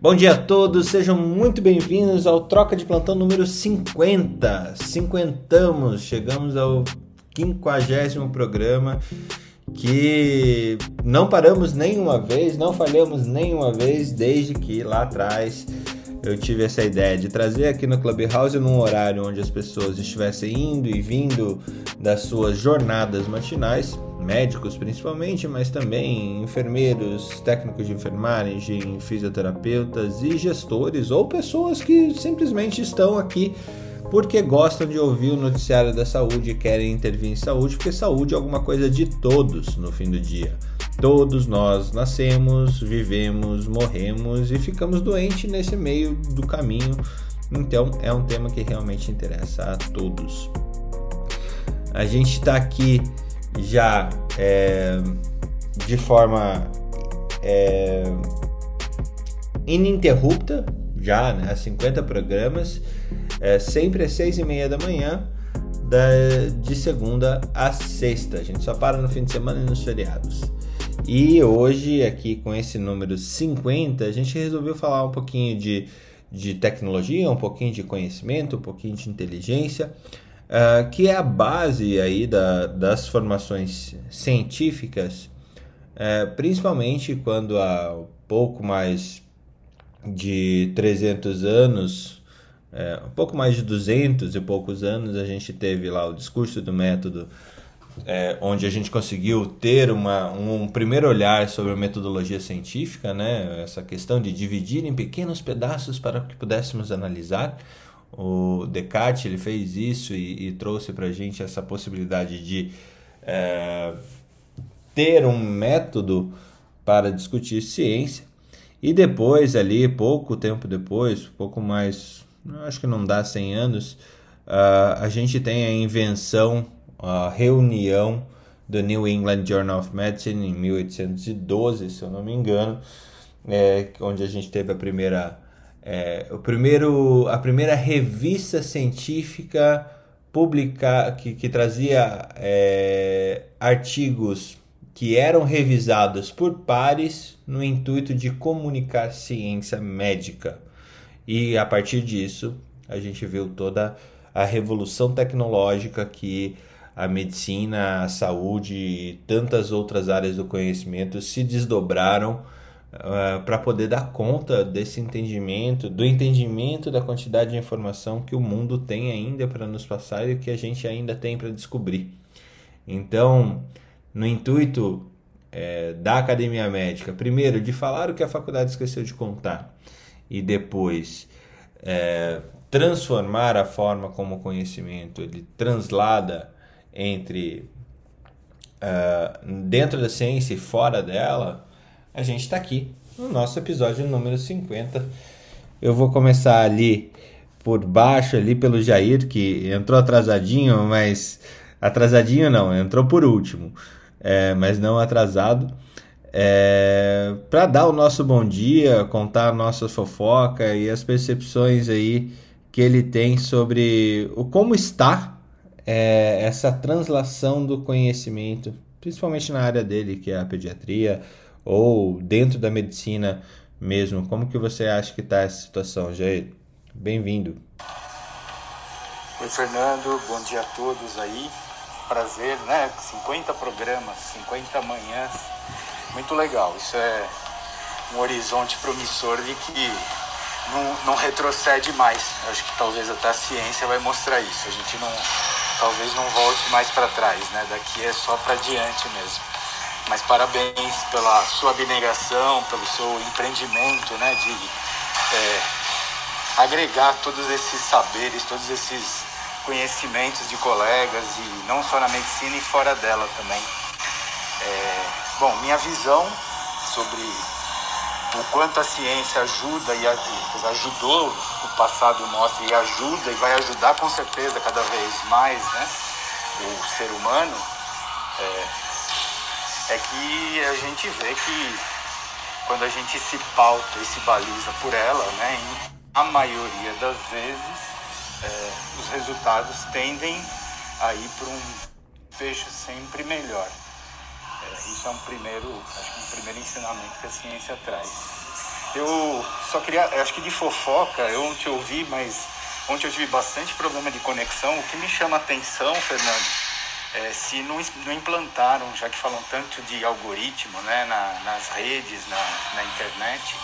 Bom dia a todos, sejam muito bem-vindos ao Troca de Plantão número 50. Cinquentamos, chegamos ao quinquagésimo programa que não paramos nenhuma vez, não falhamos nenhuma vez desde que lá atrás eu tive essa ideia de trazer aqui no Clubhouse num horário onde as pessoas estivessem indo e vindo das suas jornadas matinais médicos principalmente, mas também enfermeiros, técnicos de enfermagem, fisioterapeutas e gestores ou pessoas que simplesmente estão aqui porque gostam de ouvir o noticiário da saúde e querem intervir em saúde, porque saúde é alguma coisa de todos no fim do dia. Todos nós nascemos, vivemos, morremos e ficamos doentes nesse meio do caminho. Então é um tema que realmente interessa a todos. A gente está aqui já é, de forma é, ininterrupta, já né, 50 programas, é, sempre às 6 e meia da manhã, da, de segunda a sexta. A gente só para no fim de semana e nos feriados. E hoje, aqui com esse número 50, a gente resolveu falar um pouquinho de, de tecnologia, um pouquinho de conhecimento, um pouquinho de inteligência uh, que é a base aí da, das formações científicas, uh, principalmente quando há pouco mais de 300 anos, um pouco mais de 200 e poucos anos, a gente teve lá o discurso do método, é, onde a gente conseguiu ter uma, um primeiro olhar sobre a metodologia científica, né? essa questão de dividir em pequenos pedaços para que pudéssemos analisar. O Descartes ele fez isso e, e trouxe para a gente essa possibilidade de é, ter um método para discutir ciência. E depois, ali, pouco tempo depois, pouco mais, acho que não dá 100 anos, uh, a gente tem a invenção, a reunião do New England Journal of Medicine em 1812, se eu não me engano, é, onde a gente teve a primeira é, o primeiro, a primeira revista científica publicar que, que trazia é, artigos que eram revisados por pares no intuito de comunicar ciência médica. E a partir disso, a gente viu toda a revolução tecnológica que a medicina, a saúde e tantas outras áreas do conhecimento se desdobraram ah, para poder dar conta desse entendimento, do entendimento da quantidade de informação que o mundo tem ainda para nos passar e que a gente ainda tem para descobrir. Então, no intuito é, da academia médica, primeiro de falar o que a faculdade esqueceu de contar e depois é, transformar a forma como o conhecimento ele translada entre uh, dentro da ciência e fora dela, a gente está aqui no nosso episódio número 50. Eu vou começar ali por baixo, ali pelo Jair, que entrou atrasadinho, mas. Atrasadinho não, entrou por último, é, mas não atrasado. É, para dar o nosso bom dia, contar a nossa fofoca e as percepções aí que ele tem sobre o como está é, essa translação do conhecimento, principalmente na área dele, que é a pediatria, ou dentro da medicina mesmo? Como que você acha que está essa situação, Jair? Bem-vindo. Oi, Fernando. Bom dia a todos aí. Prazer, né? 50 programas, 50 manhãs. Muito legal. Isso é um horizonte promissor de que não, não retrocede mais. Eu acho que talvez até a ciência vai mostrar isso. A gente não, talvez não volte mais para trás, né? Daqui é só para diante mesmo. Mas parabéns pela sua abnegação, pelo seu empreendimento, né, de é, agregar todos esses saberes, todos esses conhecimentos de colegas e não só na medicina e fora dela também. É, bom, minha visão sobre o quanto a ciência ajuda e ajudou o passado mostra e ajuda e vai ajudar com certeza cada vez mais, né, o ser humano. É, é que a gente vê que quando a gente se pauta e se baliza por ela, né, a maioria das vezes é, os resultados tendem a ir para um fecho sempre melhor. É, isso é um primeiro, acho que um primeiro ensinamento que a ciência traz. Eu só queria, acho que de fofoca, eu não te ouvi, mas ontem eu tive bastante problema de conexão. O que me chama a atenção, Fernando, é se não, não implantaram, já que falam tanto de algoritmo né, na, nas redes, na, na internet,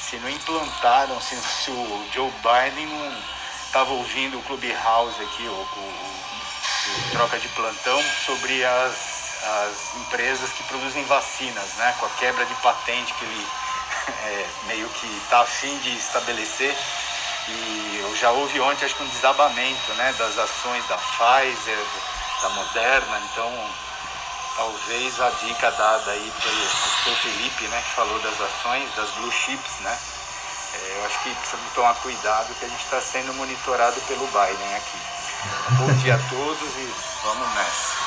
se não implantaram, se, se o Joe Biden não estava ouvindo o Clubhouse aqui, o, o, o, troca de plantão, sobre as, as empresas que produzem vacinas, né, com a quebra de patente que ele é, meio que está afim de estabelecer. E eu já ouvi ontem, acho que um desabamento né, das ações da Pfizer, da Moderna, então talvez a dica dada aí pelo seu Felipe, né, que falou das ações, das blue chips, né? É, eu acho que precisamos tomar cuidado que a gente está sendo monitorado pelo Biden aqui. Bom dia a todos e vamos nessa.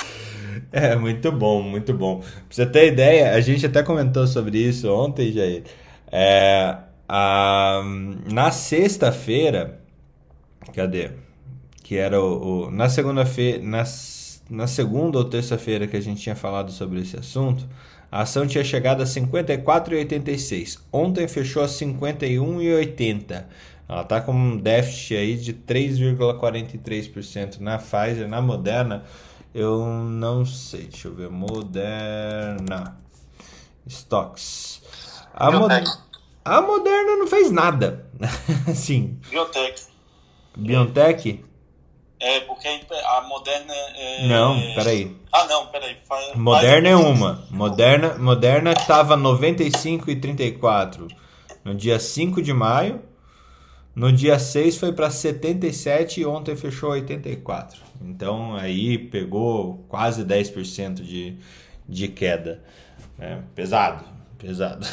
É, muito bom, muito bom. Pra você ter ideia, a gente até comentou sobre isso ontem, Jair. É, a, na sexta-feira, cadê? Que era o, o na segunda-feira, na, segunda ou terça-feira que a gente tinha falado sobre esse assunto, a ação tinha chegado a 54,86. Ontem fechou a 51,80. Ela está com um déficit aí de 3,43% na Pfizer, na Moderna. Eu não sei, deixa eu ver. Moderna. Stocks. A, mo a Moderna não fez nada. Sim. Biotech. Biotech? É, porque a Moderna é... Não, peraí. Ah, não, peraí. Faz, Moderna faz... é uma. Moderna, Moderna estava 95,34 no dia 5 de maio. No dia 6 foi para 77 e ontem fechou 84. Então aí pegou quase 10% de, de queda. É, pesado, pesado.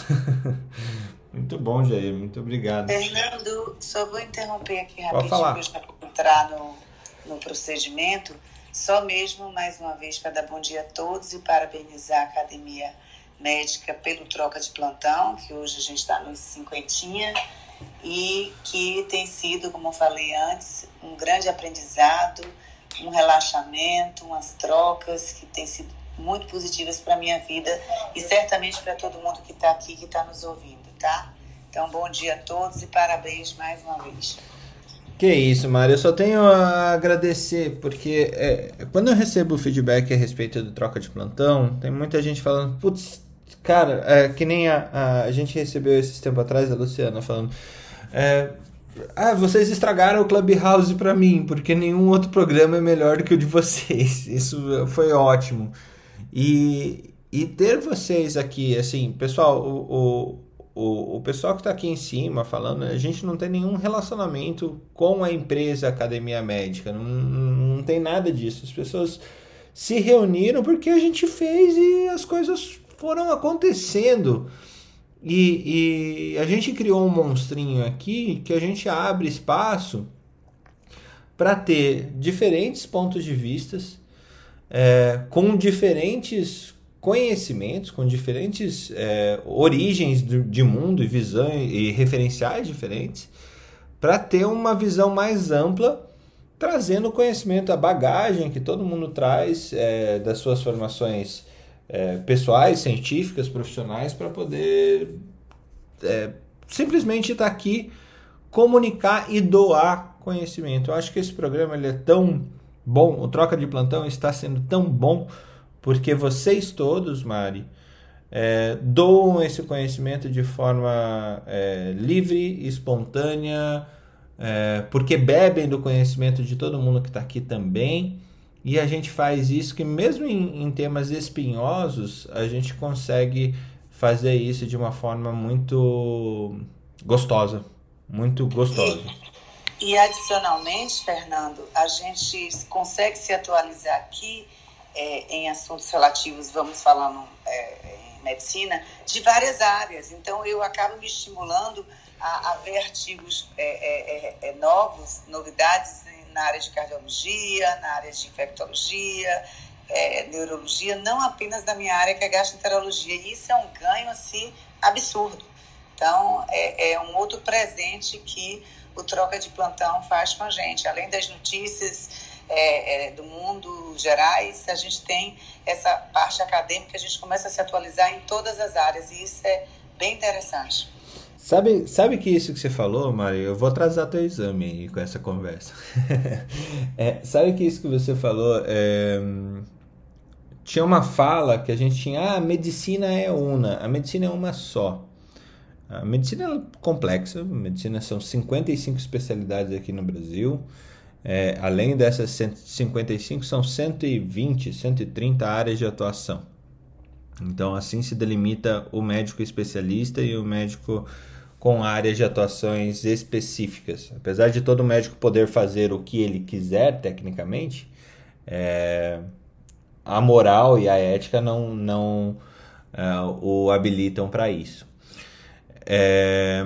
muito bom, Jair. Muito obrigado. Fernando, só vou interromper aqui rapidinho para eu já entrar no, no procedimento. Só mesmo, mais uma vez, para dar bom dia a todos e parabenizar a Academia Médica pelo troca de plantão, que hoje a gente está nos cinquentinha e que tem sido, como eu falei antes, um grande aprendizado, um relaxamento, umas trocas que têm sido muito positivas para minha vida e certamente para todo mundo que está aqui, que está nos ouvindo, tá? Então, bom dia a todos e parabéns mais uma vez. Que isso, Mário. Eu só tenho a agradecer, porque é, quando eu recebo feedback a respeito do troca de plantão, tem muita gente falando, putz, cara, é, que nem a, a, gente recebeu esses tempo atrás a Luciana falando. É, ah, vocês estragaram o Clubhouse para mim, porque nenhum outro programa é melhor do que o de vocês. Isso foi ótimo. E, e ter vocês aqui, assim, pessoal, o, o, o, o pessoal que está aqui em cima falando, a gente não tem nenhum relacionamento com a empresa Academia Médica, não, não tem nada disso. As pessoas se reuniram porque a gente fez e as coisas foram acontecendo. E, e, a gente criou um monstrinho aqui que a gente abre espaço para ter diferentes pontos de vistas, é, com diferentes conhecimentos, com diferentes é, origens de mundo e visão e referenciais diferentes, para ter uma visão mais ampla, trazendo conhecimento, a bagagem que todo mundo traz é, das suas formações é, pessoais, científicas, profissionais, para poder é, simplesmente estar tá aqui, comunicar e doar conhecimento. Eu acho que esse programa ele é tão bom, o Troca de Plantão está sendo tão bom, porque vocês todos, Mari, é, doam esse conhecimento de forma é, livre, espontânea, é, porque bebem do conhecimento de todo mundo que está aqui também. E a gente faz isso que mesmo em, em temas espinhosos, a gente consegue fazer isso de uma forma muito gostosa, muito gostosa. E, e adicionalmente, Fernando, a gente consegue se atualizar aqui é, em assuntos relativos, vamos falando é, em medicina, de várias áreas. Então, eu acabo me estimulando a, a ver artigos é, é, é, é novos, novidades na área de cardiologia, na área de infectologia, neurologia, não apenas da minha área, que é gastroenterologia. E isso é um ganho, assim, absurdo. Então, é, é um outro presente que o Troca de Plantão faz com a gente. Além das notícias é, é, do mundo gerais, a gente tem essa parte acadêmica, a gente começa a se atualizar em todas as áreas. E isso é bem interessante. Sabe, sabe que isso que você falou, Mário? Eu vou atrasar teu exame aí com essa conversa. é, sabe que isso que você falou? É, tinha uma fala que a gente tinha, ah, a medicina é una, a medicina é uma só. A medicina é complexa, a medicina são 55 especialidades aqui no Brasil. É, além dessas 155, são 120, 130 áreas de atuação. Então, assim se delimita o médico especialista e o médico com áreas de atuações específicas. Apesar de todo médico poder fazer o que ele quiser, tecnicamente, é, a moral e a ética não, não é, o habilitam para isso. É,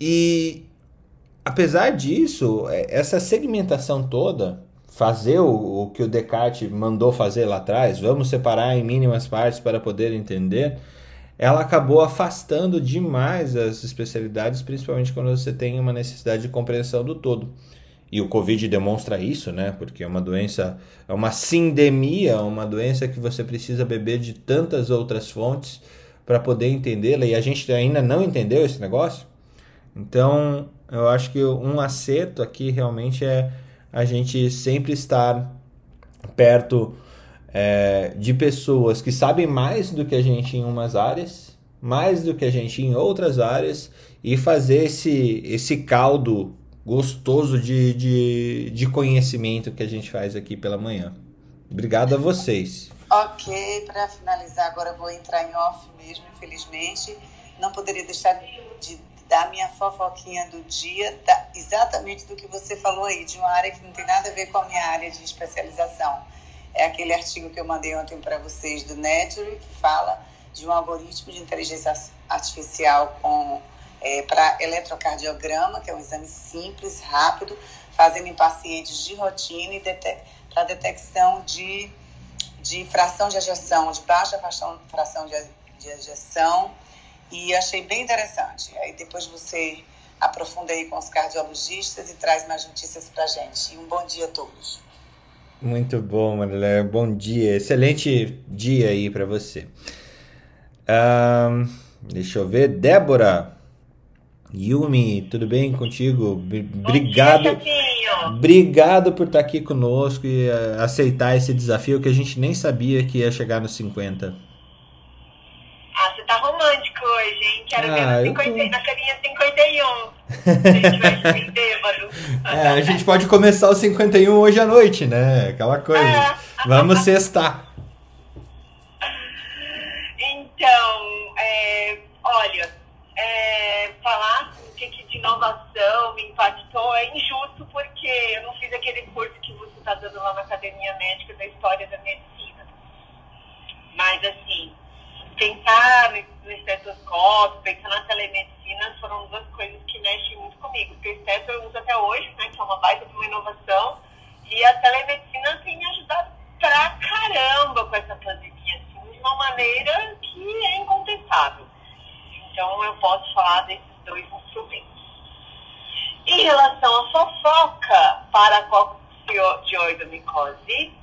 e apesar disso, é, essa segmentação toda, fazer o, o, que o Descartes mandou fazer lá atrás, vamos separar em mínimas partes para poder entender, ela acabou afastando demais as especialidades, principalmente quando você tem uma necessidade de compreensão do todo. E o Covid demonstra isso, né? Porque é uma doença, é uma sindemia, uma doença que você precisa beber de tantas outras fontes para poder entendê-la e a gente ainda não entendeu esse negócio. Então, eu acho que um acerto aqui realmente é a gente sempre estar perto é, de pessoas que sabem mais do que a gente em umas áreas, mais do que a gente em outras áreas e fazer esse, esse caldo gostoso de, de, de conhecimento que a gente faz aqui pela manhã. Obrigado a vocês. Ok, para finalizar, agora vou entrar em off mesmo, infelizmente. Não poderia deixar de dar minha fofoquinha do dia, da, exatamente do que você falou aí, de uma área que não tem nada a ver com a minha área de especialização. É aquele artigo que eu mandei ontem para vocês do Nature, que fala de um algoritmo de inteligência artificial com é, para eletrocardiograma, que é um exame simples, rápido, fazendo em pacientes de rotina e para detecção de, de fração de ejeção, de baixa fração, fração de, de ejeção. E achei bem interessante. Aí depois você aprofunda aí com os cardiologistas e traz mais notícias para gente. E um bom dia a todos. Muito bom, Marilé. Bom dia. Excelente dia aí para você. Um, deixa eu ver. Débora, Yumi, tudo bem contigo? Obrigado. Obrigado por estar aqui conosco e uh, aceitar esse desafio que a gente nem sabia que ia chegar nos 50. Ah, você tá romântico hoje, hein? Quero ah, ver no 50, tô... na carinha 51. Se a gente bêbado. É, a gente pode começar o 51 hoje à noite, né? Aquela coisa. É. Vamos sextar. Então, é, olha, é, falar o que, que de inovação me impactou é injusto porque eu não fiz aquele curso que você está dando lá na Academia Médica da História da Medicina. Mas, assim, pensar estetoscópio, pensar na telemedicina foram duas coisas que mexem muito comigo. Porque o esteto eu uso até hoje, né, que é uma baita de uma inovação, e a telemedicina tem me ajudado pra caramba com essa pandemia, assim, de uma maneira que é incontestável. Então, eu posso falar desses dois instrumentos. Em relação à fofoca para a coccidioidomicose,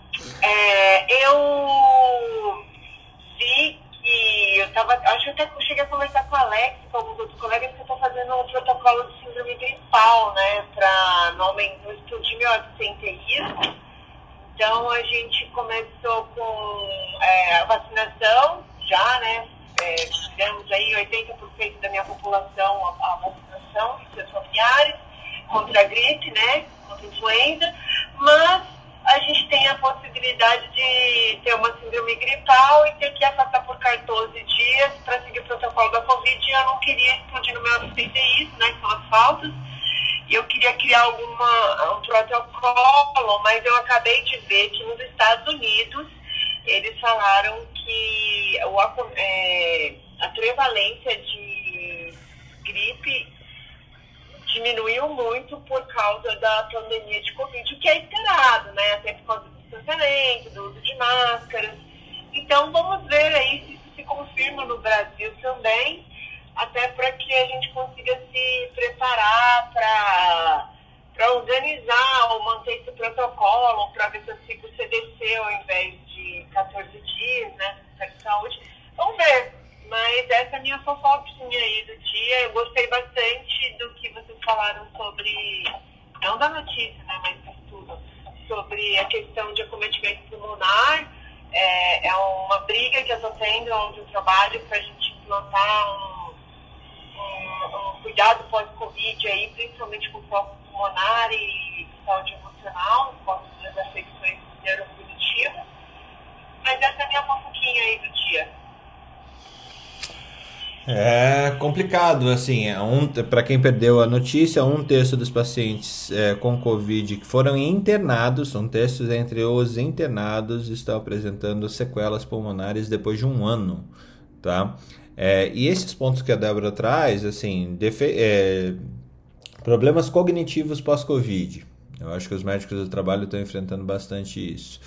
complicado, assim, é um, para quem perdeu a notícia, um terço dos pacientes é, com Covid que foram internados, são terços entre os internados, estão apresentando sequelas pulmonares depois de um ano, tá? É, e esses pontos que a Débora traz, assim, é, problemas cognitivos pós-Covid, eu acho que os médicos do trabalho estão enfrentando bastante isso.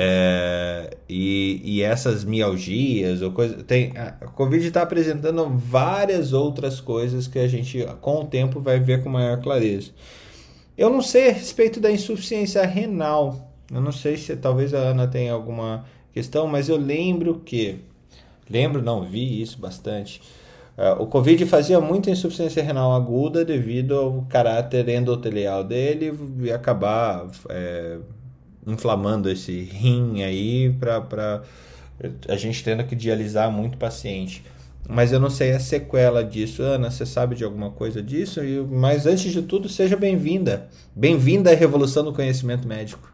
É, e, e, essas mialgias ou coisa tem a Covid está apresentando várias outras coisas que a gente com o tempo vai ver com maior clareza. Eu não sei a respeito da insuficiência renal. Eu não sei se talvez a Ana tenha alguma questão, mas eu lembro que lembro não vi isso bastante. Uh, o Covid fazia muita insuficiência renal aguda devido ao caráter endotelial dele e acabar é, inflamando esse rim aí para a gente tendo que dialisar muito paciente. Mas eu não sei a sequela disso. Ana, você sabe de alguma coisa disso? Mas antes de tudo, seja bem-vinda. Bem-vinda à revolução do conhecimento médico.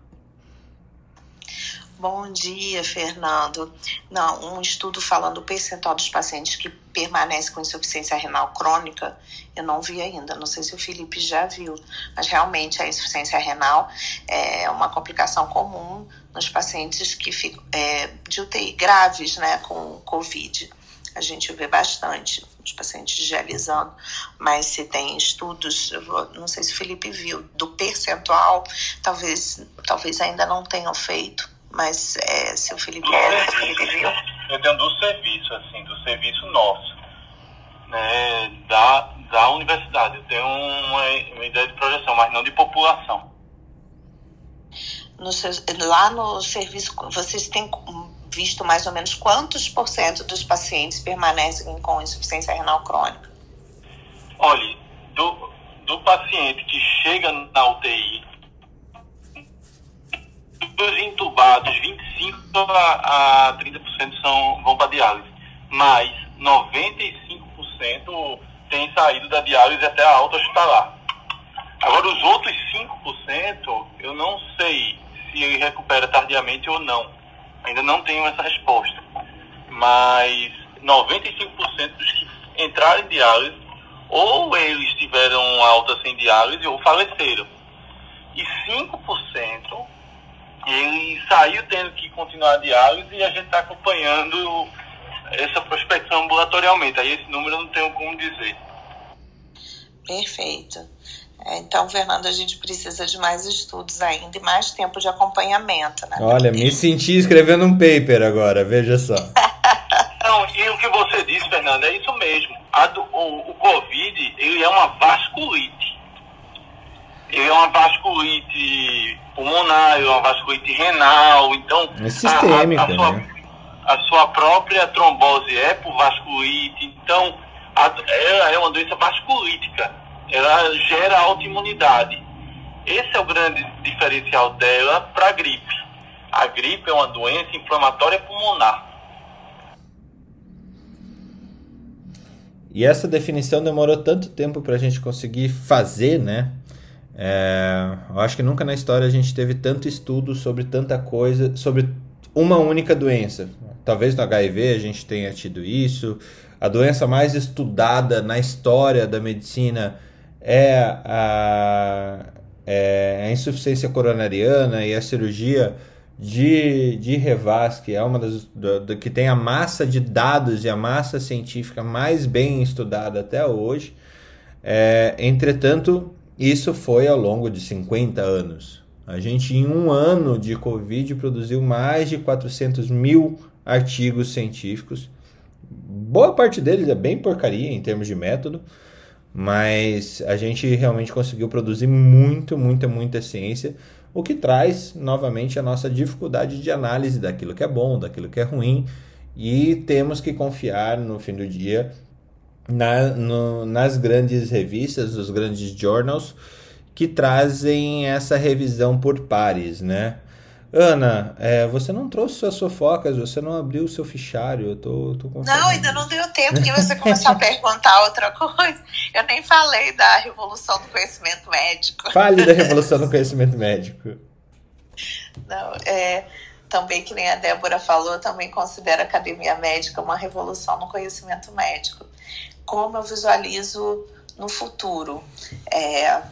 Bom dia, Fernando. Não, um estudo falando o percentual dos pacientes que permanecem com insuficiência renal crônica, eu não vi ainda. Não sei se o Felipe já viu, mas realmente a insuficiência renal é uma complicação comum nos pacientes que ficam é, de UTI graves, né, com COVID. A gente vê bastante os pacientes dialisando, mas se tem estudos, vou, não sei se o Felipe viu, do percentual, talvez, talvez ainda não tenham feito mas é, se o Felipe, é, se o Felipe viu. Eu tenho do serviço, assim, do serviço nosso, né, da, da universidade. Eu tenho uma, uma ideia de projeção, mas não de população. No seu, lá no serviço, vocês têm visto mais ou menos quantos por cento dos pacientes permanecem com insuficiência renal crônica? Olha, do, do paciente que chega na UTI dos entubados, 25 a, a 30% são, vão para diálise, mas 95% têm saído da diálise até a alta hospitalar. Agora, os outros 5%, eu não sei se ele recupera tardiamente ou não. Ainda não tenho essa resposta. Mas 95% dos que entraram em diálise, ou eles tiveram alta sem diálise ou faleceram. E 5% ele saiu tendo que continuar a diálise e a gente está acompanhando essa prospecção ambulatorialmente. Aí esse número eu não tenho como dizer. Perfeito. É, então, Fernando, a gente precisa de mais estudos ainda e mais tempo de acompanhamento, né? Olha, me senti escrevendo um paper agora, veja só. Não, e o que você disse, Fernando, é isso mesmo. Do, o, o Covid, ele é uma vasculite. Ele é uma vasculite pulmonar, é uma vasculite renal, então é sistêmica, a, a, sua, né? a sua própria trombose é por vasculite, então a, ela é uma doença vasculítica, ela gera autoimunidade. Esse é o grande diferencial dela para a gripe. A gripe é uma doença inflamatória pulmonar. E essa definição demorou tanto tempo para a gente conseguir fazer, né? É, eu acho que nunca na história a gente teve tanto estudo sobre tanta coisa, sobre uma única doença. Talvez no HIV a gente tenha tido isso. A doença mais estudada na história da medicina é a, é a insuficiência coronariana e a cirurgia de, de Revas, que é uma das do, do, que tem a massa de dados e a massa científica mais bem estudada até hoje. É, entretanto, isso foi ao longo de 50 anos. A gente, em um ano de Covid, produziu mais de 400 mil artigos científicos. Boa parte deles é bem porcaria em termos de método, mas a gente realmente conseguiu produzir muito, muita, muita ciência, o que traz novamente a nossa dificuldade de análise daquilo que é bom, daquilo que é ruim E temos que confiar no fim do dia na, no, nas grandes revistas, os grandes journals que trazem essa revisão por pares, né? Ana, é, você não trouxe suas fofocas, você não abriu o seu fichário, eu tô, tô Não, ainda não deu tempo de você começar a perguntar outra coisa. Eu nem falei da revolução do conhecimento médico. Fale da revolução do conhecimento médico. Não, é, também que nem a Débora falou, também considero a academia médica uma revolução no conhecimento médico. Como eu visualizo no futuro é,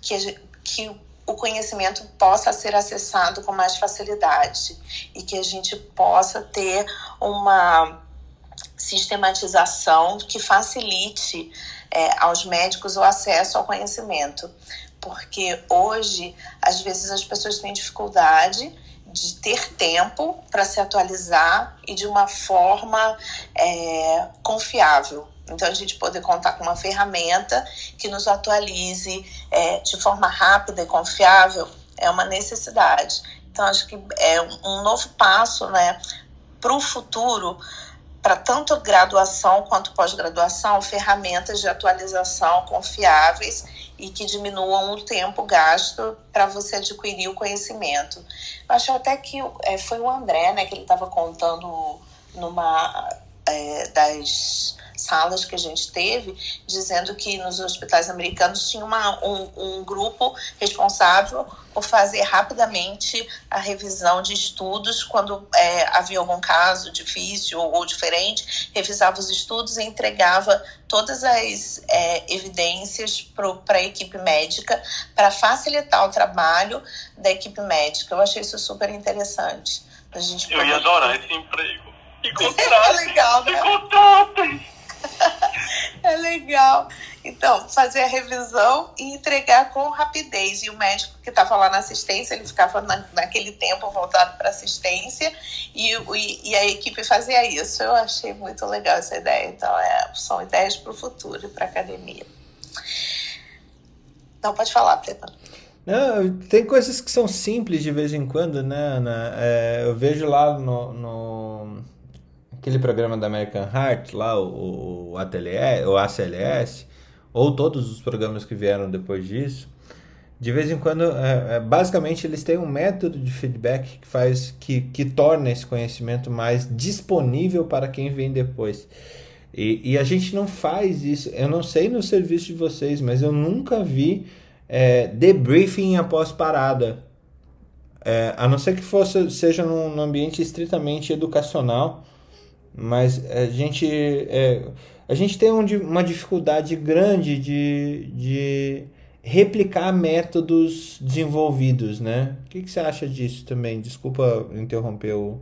que, que o conhecimento possa ser acessado com mais facilidade e que a gente possa ter uma sistematização que facilite é, aos médicos o acesso ao conhecimento. Porque hoje, às vezes, as pessoas têm dificuldade de ter tempo para se atualizar e de uma forma é, confiável. Então, a gente poder contar com uma ferramenta que nos atualize é, de forma rápida e confiável é uma necessidade. Então, acho que é um novo passo né, para o futuro, para tanto graduação quanto pós-graduação, ferramentas de atualização confiáveis e que diminuam o tempo gasto para você adquirir o conhecimento. Eu acho até que é, foi o André né, que ele estava contando numa é, das salas que a gente teve, dizendo que nos hospitais americanos tinha uma, um, um grupo responsável por fazer rapidamente a revisão de estudos quando é, havia algum caso difícil ou, ou diferente, revisava os estudos e entregava todas as é, evidências para a equipe médica para facilitar o trabalho da equipe médica. Eu achei isso super interessante. A gente Eu ia adorar esse emprego. E contratem. é legal, né? E contratem. é legal. Então, fazer a revisão e entregar com rapidez. E o médico que estava lá na assistência, ele ficava na, naquele tempo voltado para assistência e, e, e, a equipe fazia isso. Eu achei muito legal essa ideia. Então, é, são ideias para o futuro e para a academia. Não, pode falar, Preta. Não, tem coisas que são simples de vez em quando, né, Ana? É, eu vejo lá no, no aquele programa da American Heart, lá, o, o, ATLS, o ACLS, ou todos os programas que vieram depois disso, de vez em quando, é, é, basicamente, eles têm um método de feedback que faz que, que torna esse conhecimento mais disponível para quem vem depois. E, e a gente não faz isso. Eu não sei no serviço de vocês, mas eu nunca vi é, debriefing após parada. É, a não ser que fosse, seja num, num ambiente estritamente educacional mas a gente, é, a gente tem um, uma dificuldade grande de, de replicar métodos desenvolvidos, né? O que, que você acha disso também? Desculpa interromper o...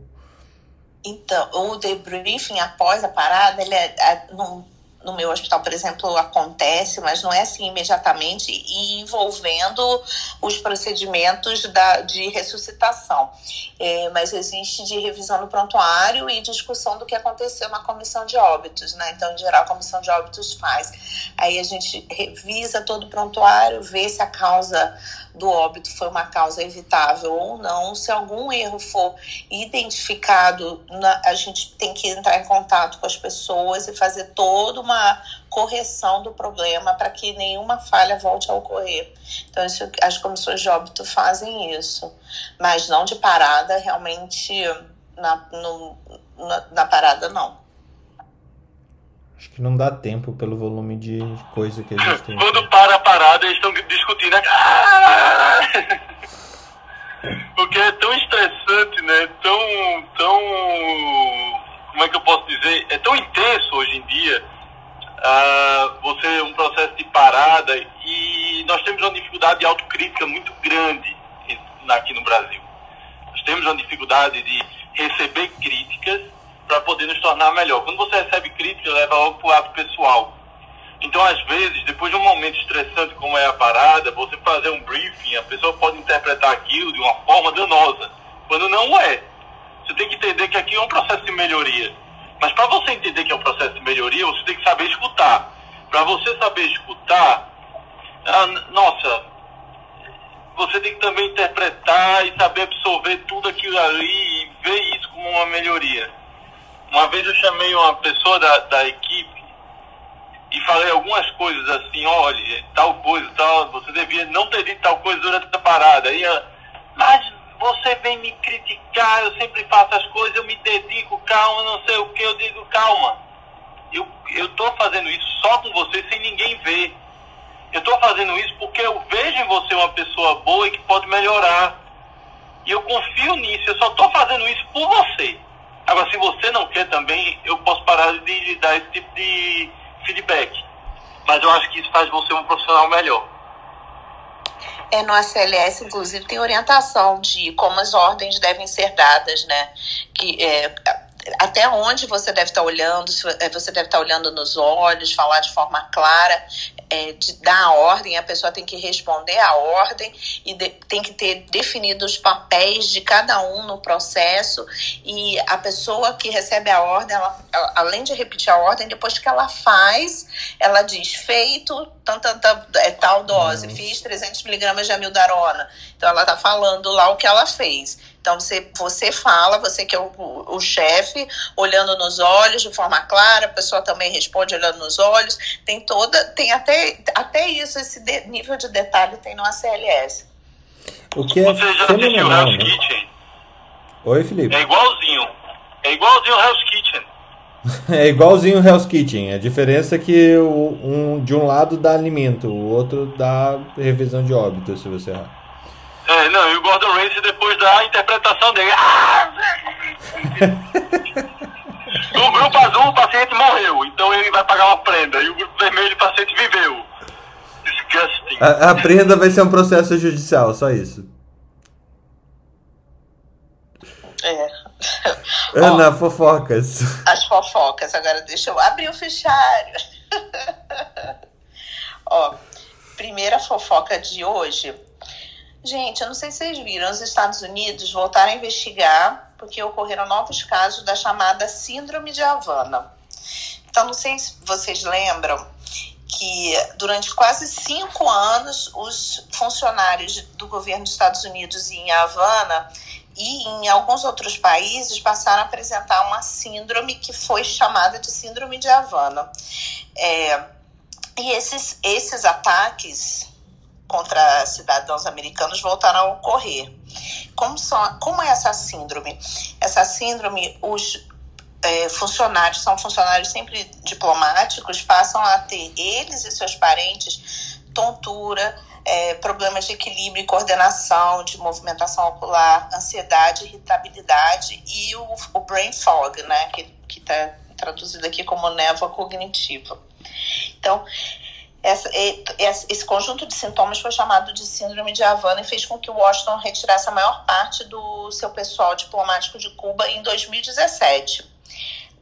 Então, o debriefing após a parada, ele é, é não no meu hospital, por exemplo, acontece, mas não é assim imediatamente, e envolvendo os procedimentos da, de ressuscitação. É, mas existe de revisão no prontuário e discussão do que aconteceu na comissão de óbitos, né? Então, em geral, a comissão de óbitos faz. Aí a gente revisa todo o prontuário, vê se a causa do óbito foi uma causa evitável ou não. Se algum erro for identificado, a gente tem que entrar em contato com as pessoas e fazer toda uma correção do problema para que nenhuma falha volte a ocorrer. Então, isso, as comissões de óbito fazem isso, mas não de parada, realmente na, no, na, na parada não. Acho que não dá tempo pelo volume de coisa que a gente tem. Quando para a parada, eles estão discutindo. Né? Porque é tão estressante, né? Tão, tão. Como é que eu posso dizer? É tão intenso hoje em dia. Uh, você um processo de parada e nós temos uma dificuldade de autocrítica muito grande aqui no Brasil. Nós temos uma dificuldade de receber críticas para poder nos tornar melhor. Quando você recebe crítica, leva logo para o lado pessoal. Então, às vezes, depois de um momento estressante como é a parada, você fazer um briefing, a pessoa pode interpretar aquilo de uma forma danosa, quando não é. Você tem que entender que aqui é um processo de melhoria. Mas para você entender que é um processo de melhoria, você tem que saber escutar. Para você saber escutar, ah, nossa, você tem que também interpretar e saber absorver tudo aquilo ali e ver isso como uma melhoria. Uma vez eu chamei uma pessoa da, da equipe e falei algumas coisas assim, olha, tal coisa, tal, você devia não ter dito tal coisa durante a parada. Aí, mas você vem me criticar, eu sempre faço as coisas, eu me dedico, calma, não sei o que, eu digo, calma. Eu, eu tô fazendo isso só com você, sem ninguém ver. Eu tô fazendo isso porque eu vejo em você uma pessoa boa e que pode melhorar. E eu confio nisso, eu só tô fazendo isso por você. Agora, se você não quer também, eu posso parar de lhe dar esse tipo de feedback. Mas eu acho que isso faz você um profissional melhor. É, no ACLS, inclusive, tem orientação de como as ordens devem ser dadas, né? Que é, até onde você deve estar olhando, se é, você deve estar olhando nos olhos, falar de forma clara, é, de dar a ordem, a pessoa tem que responder a ordem e de, tem que ter definido os papéis de cada um no processo e a pessoa que recebe a ordem, ela, ela, além de repetir a ordem, depois que ela faz, ela diz feito tanta, tanta, é, tal dose, fiz 300 miligramas de amildarona. Então ela está falando lá o que ela fez. Então você, você fala, você que é o, o chefe, olhando nos olhos de forma clara, a pessoa também responde olhando nos olhos. Tem toda, tem até, até isso, esse de, nível de detalhe tem no ACLS. O que é Você já Hell's né? Kitchen? Oi, Felipe. É igualzinho. É igualzinho Hell's Kitchen. é igualzinho Hell's Kitchen. A diferença é que o, um, de um lado dá alimento, o outro dá revisão de óbito, se você errar. É, não, e o Gordon Ramsay depois da interpretação dele. Ah! no grupo azul o paciente morreu, então ele vai pagar uma prenda. E o grupo vermelho o paciente viveu. Disgusting. A, a prenda vai ser um processo judicial, só isso. É. Ana, Ó, fofocas. As fofocas. Agora deixa eu abrir o fichário. Ó, primeira fofoca de hoje Gente, eu não sei se vocês viram, os Estados Unidos voltaram a investigar porque ocorreram novos casos da chamada Síndrome de Havana. Então, não sei se vocês lembram que durante quase cinco anos os funcionários do governo dos Estados Unidos em Havana e em alguns outros países passaram a apresentar uma síndrome que foi chamada de Síndrome de Havana. É, e esses, esses ataques contra cidadãos americanos voltaram a ocorrer. Como, são, como é essa síndrome? Essa síndrome, os é, funcionários, são funcionários sempre diplomáticos, passam a ter, eles e seus parentes, tontura, é, problemas de equilíbrio e coordenação, de movimentação ocular, ansiedade, irritabilidade e o, o brain fog, né, que está traduzido aqui como névoa cognitiva. Então, essa, esse conjunto de sintomas foi chamado de síndrome de Havana e fez com que Washington retirasse a maior parte do seu pessoal diplomático de Cuba em 2017.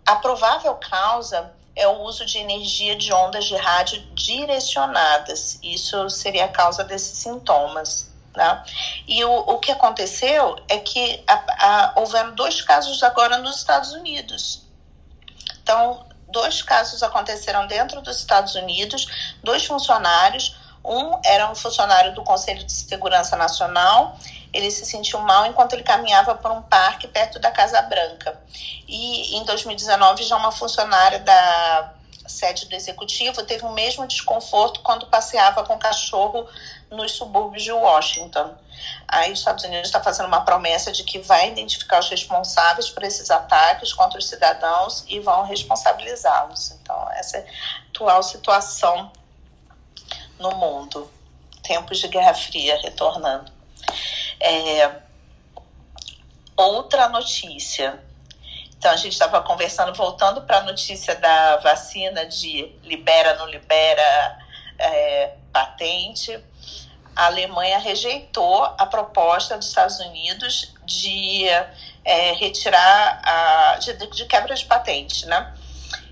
A provável causa é o uso de energia de ondas de rádio direcionadas. Isso seria a causa desses sintomas. Né? E o, o que aconteceu é que a, a, houveram dois casos agora nos Estados Unidos. Então, dois casos aconteceram dentro dos Estados Unidos, dois funcionários. Um era um funcionário do Conselho de Segurança Nacional. Ele se sentiu mal enquanto ele caminhava por um parque perto da Casa Branca. E em 2019, já uma funcionária da sede do executivo teve o mesmo desconforto quando passeava com o cachorro nos subúrbios de Washington. Aí os Estados Unidos está fazendo uma promessa de que vai identificar os responsáveis por esses ataques contra os cidadãos e vão responsabilizá-los. Então, essa é a atual situação no mundo. Tempos de Guerra Fria retornando. É... Outra notícia. Então, a gente estava conversando, voltando para a notícia da vacina de libera, não libera é, patente a Alemanha rejeitou a proposta dos Estados Unidos de é, retirar a de, de, quebra de patente, né?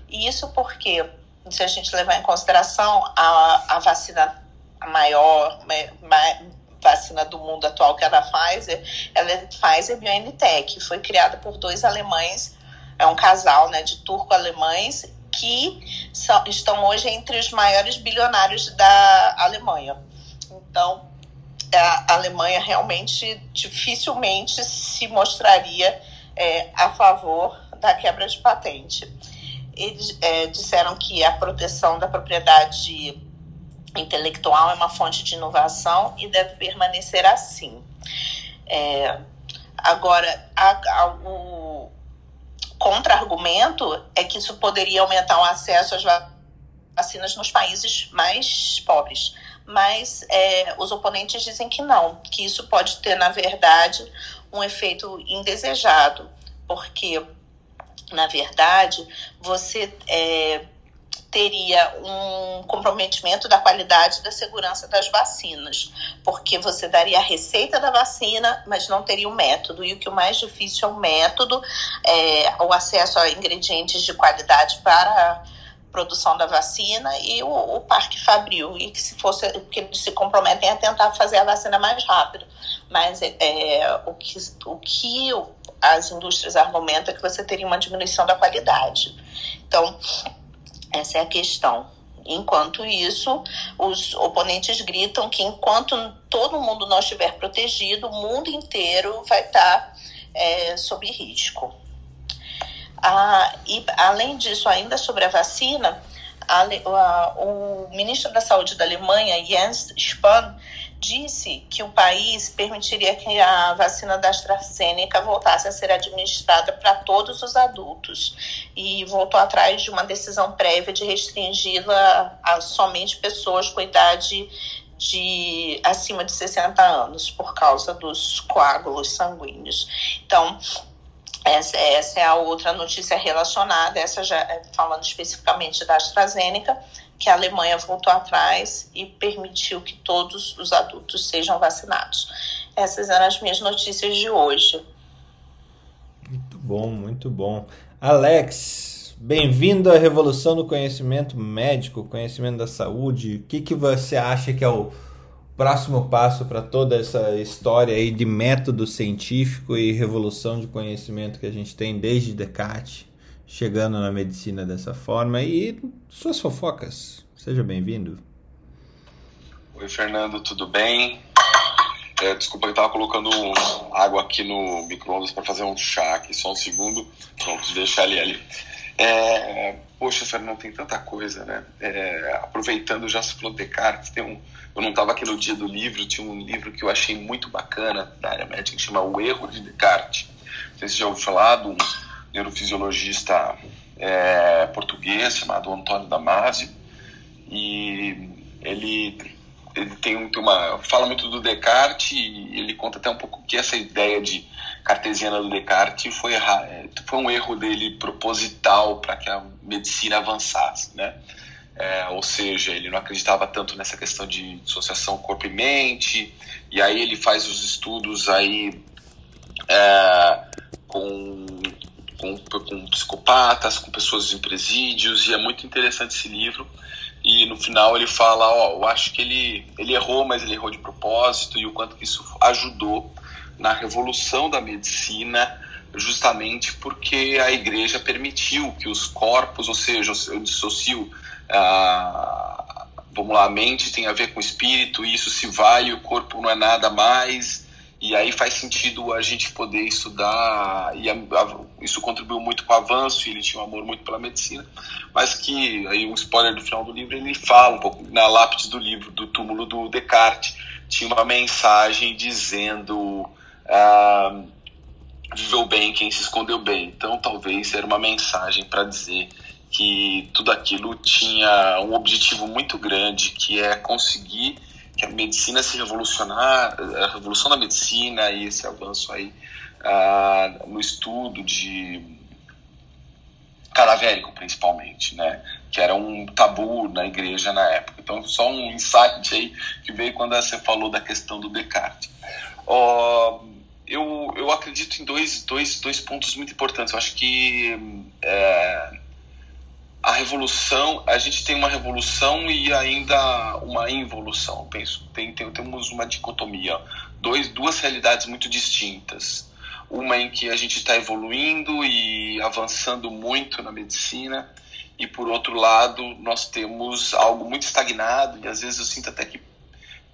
E isso porque, se a gente levar em consideração a, a vacina maior vacina do mundo atual, que é a da Pfizer, ela é Pfizer BioNTech, foi criada por dois alemães, é um casal, né, de turco-alemães que são, estão hoje entre os maiores bilionários da Alemanha. Então, a Alemanha realmente dificilmente se mostraria é, a favor da quebra de patente. Eles é, disseram que a proteção da propriedade intelectual é uma fonte de inovação e deve permanecer assim. É, agora, a, a, o contra-argumento é que isso poderia aumentar o acesso às vacinas nos países mais pobres. Mas é, os oponentes dizem que não, que isso pode ter, na verdade, um efeito indesejado, porque, na verdade, você é, teria um comprometimento da qualidade da segurança das vacinas, porque você daria a receita da vacina, mas não teria o método. E o que o mais difícil é o método, é, o acesso a ingredientes de qualidade para produção da vacina e o, o Parque Fabril, e que se fosse, que eles se comprometem a tentar fazer a vacina mais rápido. Mas é, é, o, que, o que as indústrias argumentam é que você teria uma diminuição da qualidade. Então, essa é a questão. Enquanto isso, os oponentes gritam que enquanto todo mundo não estiver protegido, o mundo inteiro vai estar é, sob risco. Ah, e além disso, ainda sobre a vacina, a, a, o ministro da Saúde da Alemanha, Jens Spahn, disse que o país permitiria que a vacina da AstraZeneca voltasse a ser administrada para todos os adultos e voltou atrás de uma decisão prévia de restringi-la a somente pessoas com idade de acima de 60 anos por causa dos coágulos sanguíneos. Então, essa, essa, é a outra notícia relacionada, essa já é falando especificamente da AstraZeneca, que a Alemanha voltou atrás e permitiu que todos os adultos sejam vacinados. Essas eram as minhas notícias de hoje. Muito bom, muito bom. Alex, bem-vindo à revolução do conhecimento médico, conhecimento da saúde. O que, que você acha que é o próximo passo para toda essa história aí de método científico e revolução de conhecimento que a gente tem desde Descartes, chegando na medicina dessa forma e suas fofocas. Seja bem-vindo. Oi, Fernando, tudo bem? É, desculpa, eu estava colocando água aqui no micro-ondas para fazer um chá aqui, só um segundo. Pronto, deixar ele ali. É, poxa, Fernando, tem tanta coisa, né? É, aproveitando, já se falou Descartes, tem um, eu não estava aqui no dia do livro, tinha um livro que eu achei muito bacana da área médica que chama O Erro de Descartes. Não sei se já ouviu falar de um neurofisiologista é, português chamado Antônio Damasio. E ele, ele tem, tem uma. fala muito do Descartes e ele conta até um pouco que essa ideia de cartesiana do Descartes foi, é, foi um erro dele proposital para que a medicina avançasse, né? É, ou seja, ele não acreditava tanto nessa questão de associação corpo e mente, e aí ele faz os estudos aí é, com, com, com, psicopatas, com pessoas em presídios, e é muito interessante esse livro. E no final ele fala, ó, eu acho que ele, ele errou, mas ele errou de propósito, e o quanto que isso ajudou na revolução da medicina, justamente porque a igreja permitiu que os corpos, ou seja, eu dissocio ah, vamos lá, a mente tem a ver com o espírito, e isso se vai, o corpo não é nada mais, e aí faz sentido a gente poder estudar, e a, a, isso contribuiu muito com o avanço, e ele tinha um amor muito pela medicina, mas que, aí um spoiler do final do livro, ele fala um pouco, na lápide do livro, do túmulo do Descartes, tinha uma mensagem dizendo... Ah, viveu bem quem se escondeu bem. Então, talvez era uma mensagem para dizer que tudo aquilo tinha um objetivo muito grande, que é conseguir que a medicina se revolucionar, a revolução da medicina e esse avanço aí uh, no estudo de cadavérico principalmente, né? Que era um tabu na igreja na época. Então, só um insight aí que veio quando você falou da questão do Descartes. Uh, eu, eu acredito em dois, dois, dois pontos muito importantes. Eu acho que é, a revolução, a gente tem uma revolução e ainda uma involução, penso. Tem, tem, temos uma dicotomia, dois, duas realidades muito distintas. Uma em que a gente está evoluindo e avançando muito na medicina, e por outro lado, nós temos algo muito estagnado, e às vezes eu sinto até que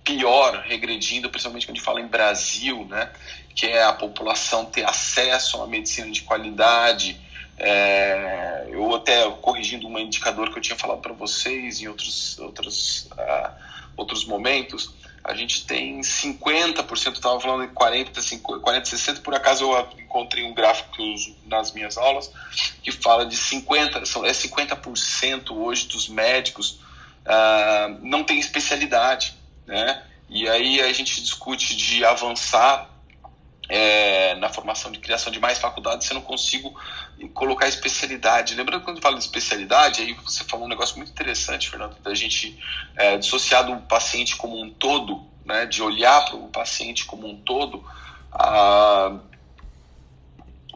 pior, regredindo, principalmente quando a gente fala em Brasil, né, que é a população ter acesso a uma medicina de qualidade. É, eu até corrigindo um indicador que eu tinha falado para vocês em outros, outros, uh, outros momentos, a gente tem 50%, estava falando de 40, 50, 40, 60, por acaso eu encontrei um gráfico que eu uso nas minhas aulas que fala de 50, são, é 50% hoje dos médicos uh, não tem especialidade, né? E aí a gente discute de avançar é, na formação de criação de mais faculdades, se eu não consigo colocar especialidade. Lembrando que quando eu falo de especialidade, aí você falou um negócio muito interessante, Fernando, da gente é, dissociar do paciente como um todo, né, de olhar para o paciente como um todo. A,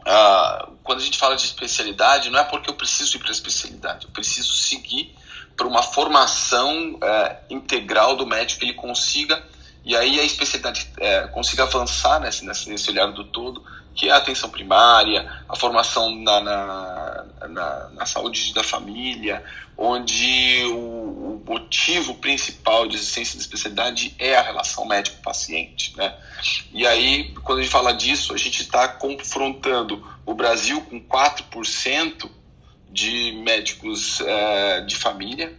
a, quando a gente fala de especialidade, não é porque eu preciso ir para a especialidade, eu preciso seguir para uma formação é, integral do médico que ele consiga e aí a especialidade é, consiga avançar nesse, nesse olhar do todo, que é a atenção primária, a formação na, na, na, na saúde da família, onde o, o, motivo principal de existência da especialidade é a relação médico-paciente. Né? E aí, quando a gente fala disso, a gente está confrontando o Brasil com 4% de médicos é, de família,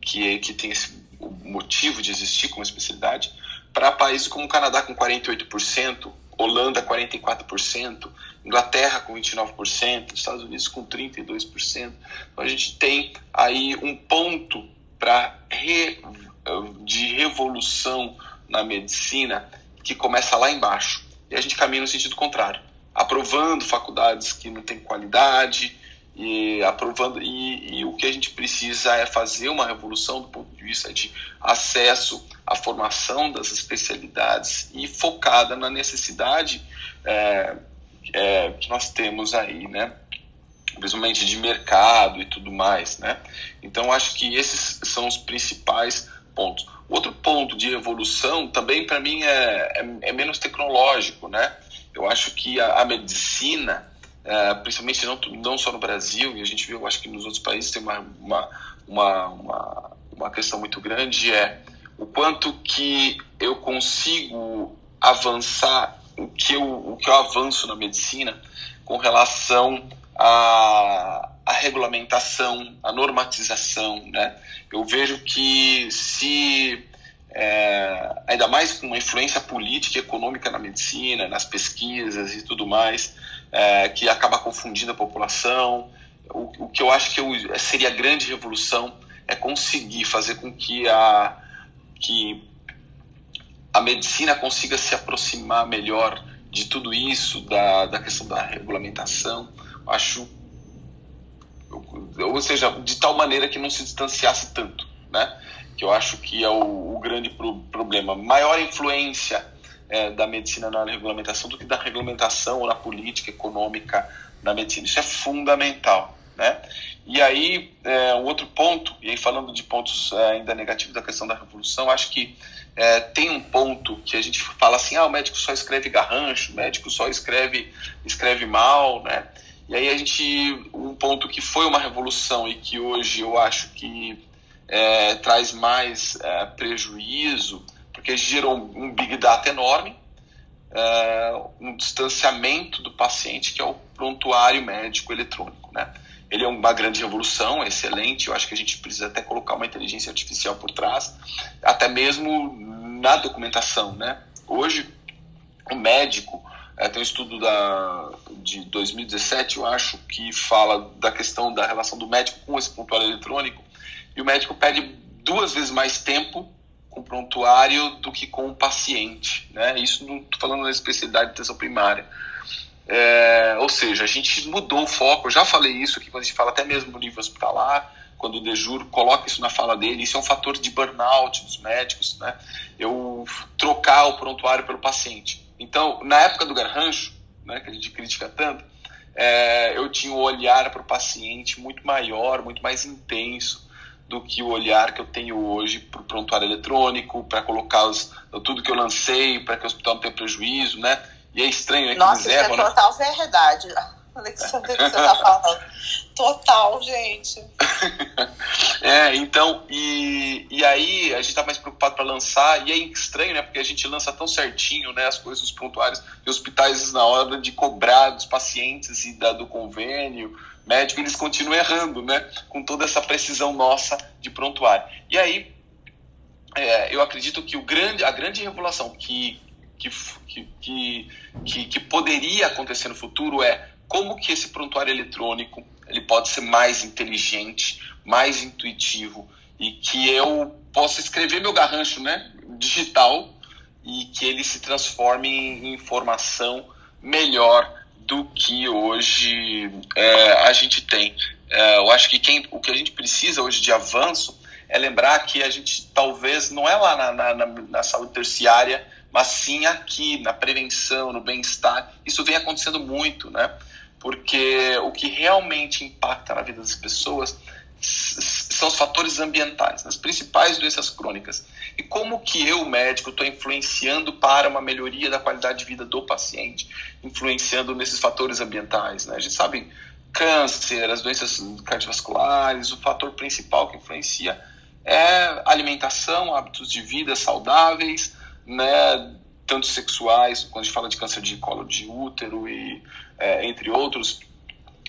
que, que tem esse motivo de existir como especialidade, para países como o Canadá com 48%, Holanda 44%, Inglaterra com 29%, Estados Unidos com 32%. Então a gente tem aí um ponto para re, de revolução na medicina que começa lá embaixo. E a gente caminha no sentido contrário, aprovando faculdades que não têm qualidade, e aprovando e, e, o que a gente precisa é fazer uma revolução do ponto de vista de acesso à formação das especialidades e focada na necessidade é, é, que nós temos aí, né? Principalmente de mercado e tudo mais, né? Então acho que esses são os principais pontos. Outro ponto de evolução também para mim é, é, é, menos tecnológico, né? Eu acho que a, a medicina é, principalmente não, não só no Brasil, e a gente viu, acho que nos outros países tem uma, uma, uma, uma, uma questão muito grande, é o quanto que eu consigo avançar, o que eu, o que eu avanço na medicina com relação à, à regulamentação, à normatização, né? Eu vejo que se é, ainda mais com uma influência política e econômica na medicina, nas pesquisas e tudo mais, é, que acaba confundindo a população. O, o que eu acho que eu, seria a grande revolução é conseguir fazer com que a, que a medicina consiga se aproximar melhor de tudo isso, da, da questão da regulamentação. Acho, ou seja, de tal maneira que não se distanciasse tanto, né? Que eu acho que é o, o grande pro, problema. Maior influência é, da medicina na regulamentação do que da regulamentação ou na política econômica na medicina. Isso é fundamental. Né? E aí, é, um outro ponto, e aí falando de pontos é, ainda negativos da questão da revolução, acho que é, tem um ponto que a gente fala assim, ah, o médico só escreve garrancho, o médico só escreve, escreve mal, né? E aí a gente, um ponto que foi uma revolução e que hoje eu acho que é, traz mais é, prejuízo porque gerou um big data enorme, uh, um distanciamento do paciente, que é o prontuário médico eletrônico. Né? Ele é uma grande revolução, é excelente. Eu acho que a gente precisa até colocar uma inteligência artificial por trás, até mesmo na documentação. Né? Hoje, o médico é, tem um estudo da, de 2017, eu acho, que fala da questão da relação do médico com esse prontuário eletrônico, e o médico pede duas vezes mais tempo com o prontuário do que com o paciente. Né? Isso não estou falando da especialidade de atenção primária. É, ou seja, a gente mudou o foco. Eu já falei isso aqui quando a gente fala até mesmo no nível hospitalar, quando o Dejur coloca isso na fala dele. Isso é um fator de burnout dos médicos, né? Eu trocar o prontuário pelo paciente. Então, na época do garrancho, né, que a gente critica tanto, é, eu tinha um olhar para o paciente muito maior, muito mais intenso do que o olhar que eu tenho hoje para o prontuário eletrônico, para colocar os, tudo que eu lancei, para que o hospital não tenha prejuízo, né? E é estranho, né? Nossa, isso é né? total verdade. Alexandre, que você está falando. Total, gente. é, então, e, e aí a gente está mais preocupado para lançar, e é estranho, né? Porque a gente lança tão certinho, né? As coisas, os prontuários, e hospitais na hora de cobrar dos pacientes e da, do convênio, médico, eles continuam errando, né? Com toda essa precisão nossa de prontuário. E aí, é, eu acredito que o grande, a grande revelação que, que, que, que, que poderia acontecer no futuro é como que esse prontuário eletrônico ele pode ser mais inteligente, mais intuitivo e que eu possa escrever meu garrancho né, digital e que ele se transforme em informação melhor do que hoje é, a gente tem. É, eu acho que quem, o que a gente precisa hoje de avanço é lembrar que a gente talvez não é lá na, na, na saúde terciária, mas sim aqui na prevenção, no bem-estar. Isso vem acontecendo muito, né? Porque o que realmente impacta na vida das pessoas são os fatores ambientais, as principais doenças crônicas. E como que eu, médico, estou influenciando para uma melhoria da qualidade de vida do paciente, influenciando nesses fatores ambientais, né? A gente sabe câncer, as doenças cardiovasculares, o fator principal que influencia é alimentação, hábitos de vida saudáveis, né? Tanto sexuais, quando a gente fala de câncer de colo de útero e é, entre outros,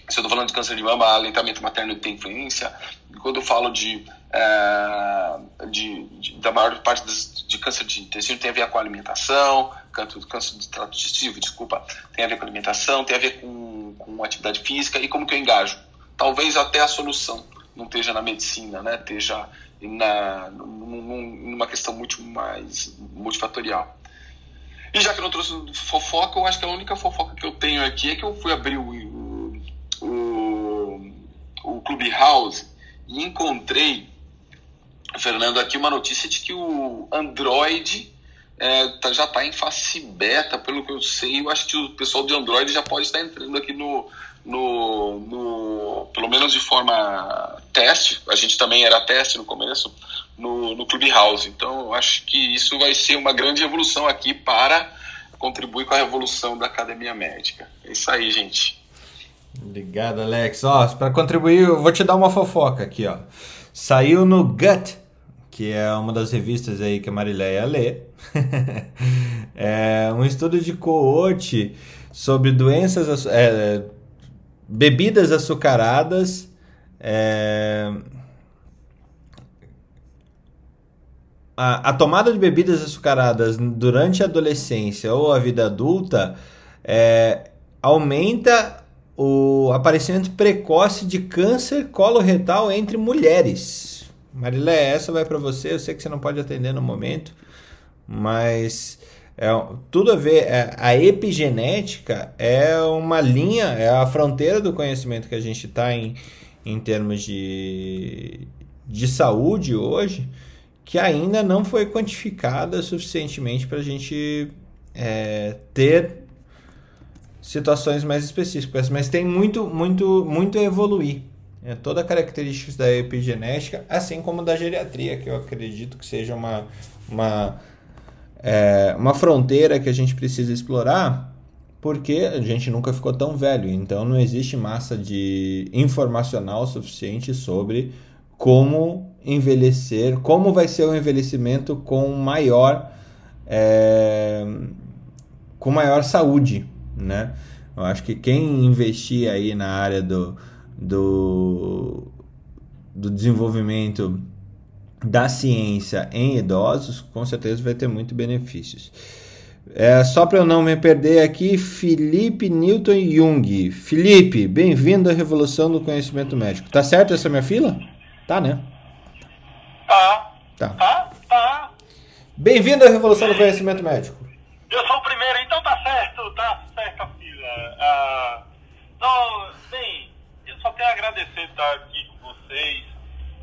se eu estou falando de câncer de mama, aleitamento materno tem influência. Quando eu falo de, é, de, de, da maior parte de câncer de intestino tem a ver com alimentação, câncer, câncer de trato digestivo, desculpa, tem a ver com alimentação, tem a ver com, com atividade física e como que eu engajo. Talvez até a solução não esteja na medicina, né? Esteja na, numa questão muito mais multifatorial. E já que eu não trouxe fofoca, eu acho que a única fofoca que eu tenho aqui é que eu fui abrir o o, o Clubhouse e encontrei, Fernando, aqui uma notícia de que o Android é, tá, já está em face beta, pelo que eu sei. Eu acho que o pessoal de Android já pode estar entrando aqui no, no, no pelo menos de forma teste. A gente também era teste no começo no, no Clubhouse. Então, eu acho que isso vai ser uma grande evolução aqui para contribuir com a revolução da academia médica. É isso aí, gente. Obrigado, Alex. Ó, para contribuir, eu vou te dar uma fofoca aqui, ó. Saiu no Gut, que é uma das revistas aí que a Marileia lê. é um estudo de coorte sobre doenças, é, bebidas açucaradas. É, a, a, tomada de bebidas açucaradas durante a adolescência ou a vida adulta é, aumenta o aparecimento precoce de câncer coloretal entre mulheres. Marilé, essa vai para você. Eu sei que você não pode atender no momento, mas é tudo a ver. É, a epigenética é uma linha, é a fronteira do conhecimento que a gente está em, em termos de, de saúde hoje, que ainda não foi quantificada suficientemente para a gente é, ter situações mais específicas, mas tem muito, muito, muito a evoluir. É, toda a característica da epigenética, assim como da geriatria, que eu acredito que seja uma, uma, é, uma fronteira que a gente precisa explorar, porque a gente nunca ficou tão velho, então não existe massa de informacional suficiente sobre como envelhecer, como vai ser o envelhecimento com maior é, com maior saúde, né? Eu acho que quem investir aí na área do, do, do desenvolvimento da ciência em idosos, com certeza vai ter muito benefícios. É, só para eu não me perder aqui, Felipe Newton Jung. Felipe, bem-vindo à Revolução do Conhecimento Médico. Tá certo essa minha fila? Tá, né? Tá. Tá. Tá, tá. Bem-vindo à Revolução do Conhecimento Médico. Eu sou o primeiro, então tá certo, tá certo a fila. Ah, não, bem, eu só quero agradecer estar aqui com vocês.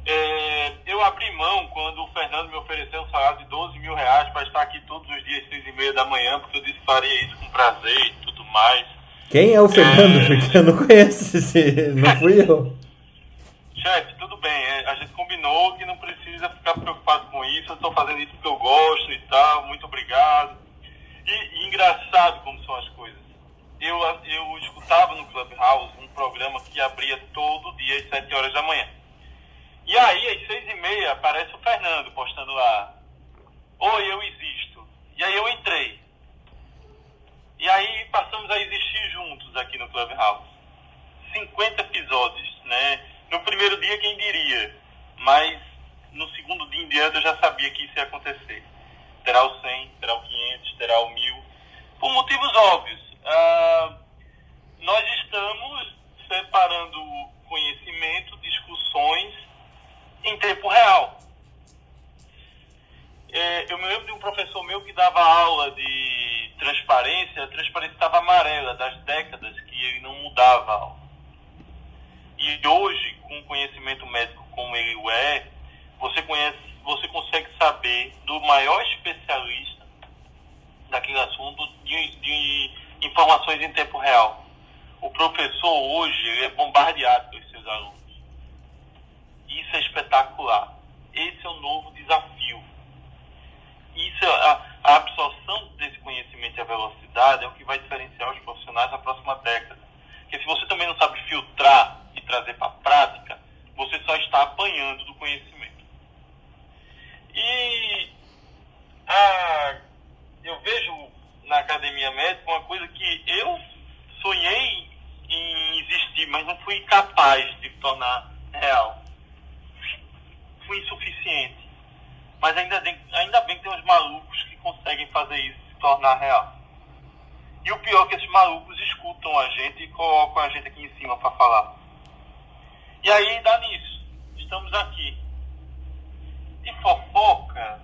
É, eu abri mão quando o Fernando me ofereceu um salário de 12 mil reais para estar aqui todos os dias, seis e meia da manhã, porque eu disse que faria isso com prazer e tudo mais. Quem é o Fernando? É... Porque eu não conheço esse. Não fui eu. Chefe, tudo bem. É, a gente combinou que não precisa ficar preocupado com isso. Eu estou fazendo isso porque eu gosto e tal. Muito obrigado. E, e, engraçado como são as coisas. Eu, eu escutava no Clubhouse um programa que abria todo dia às 7 horas da manhã. E aí, às 6 e meia, aparece o Fernando postando lá. Oi, eu existo. E aí eu entrei. E aí passamos a existir juntos aqui no Clubhouse. 50 episódios, né? No primeiro dia, quem diria? Mas no segundo dia em diante eu já sabia que isso ia acontecer. Terá o 100, terá o 500, terá o 1000, por motivos óbvios. Ah, nós estamos separando conhecimento, discussões em tempo real. É, eu me lembro de um professor meu que dava aula de transparência, a transparência estava amarela, das décadas que ele não mudava a aula. E hoje, com o conhecimento médico como ele é, você, conhece, você consegue saber do maior especialista daquele assunto de, de informações em tempo real. O professor hoje é bombardeado pelos seus alunos. Isso é espetacular. Esse é o novo desafio. Isso, a, a absorção desse conhecimento e a velocidade é o que vai diferenciar os profissionais na próxima década. Porque se você também não sabe filtrar e trazer para a prática, você só está apanhando do conhecimento. E a, eu vejo na academia médica uma coisa que eu sonhei em existir, mas não fui capaz de tornar real. Fui insuficiente. Mas ainda bem, ainda bem que tem uns malucos que conseguem fazer isso se tornar real. E o pior é que esses malucos escutam a gente e colocam a gente aqui em cima para falar. E aí dá nisso. Estamos aqui. E fofoca.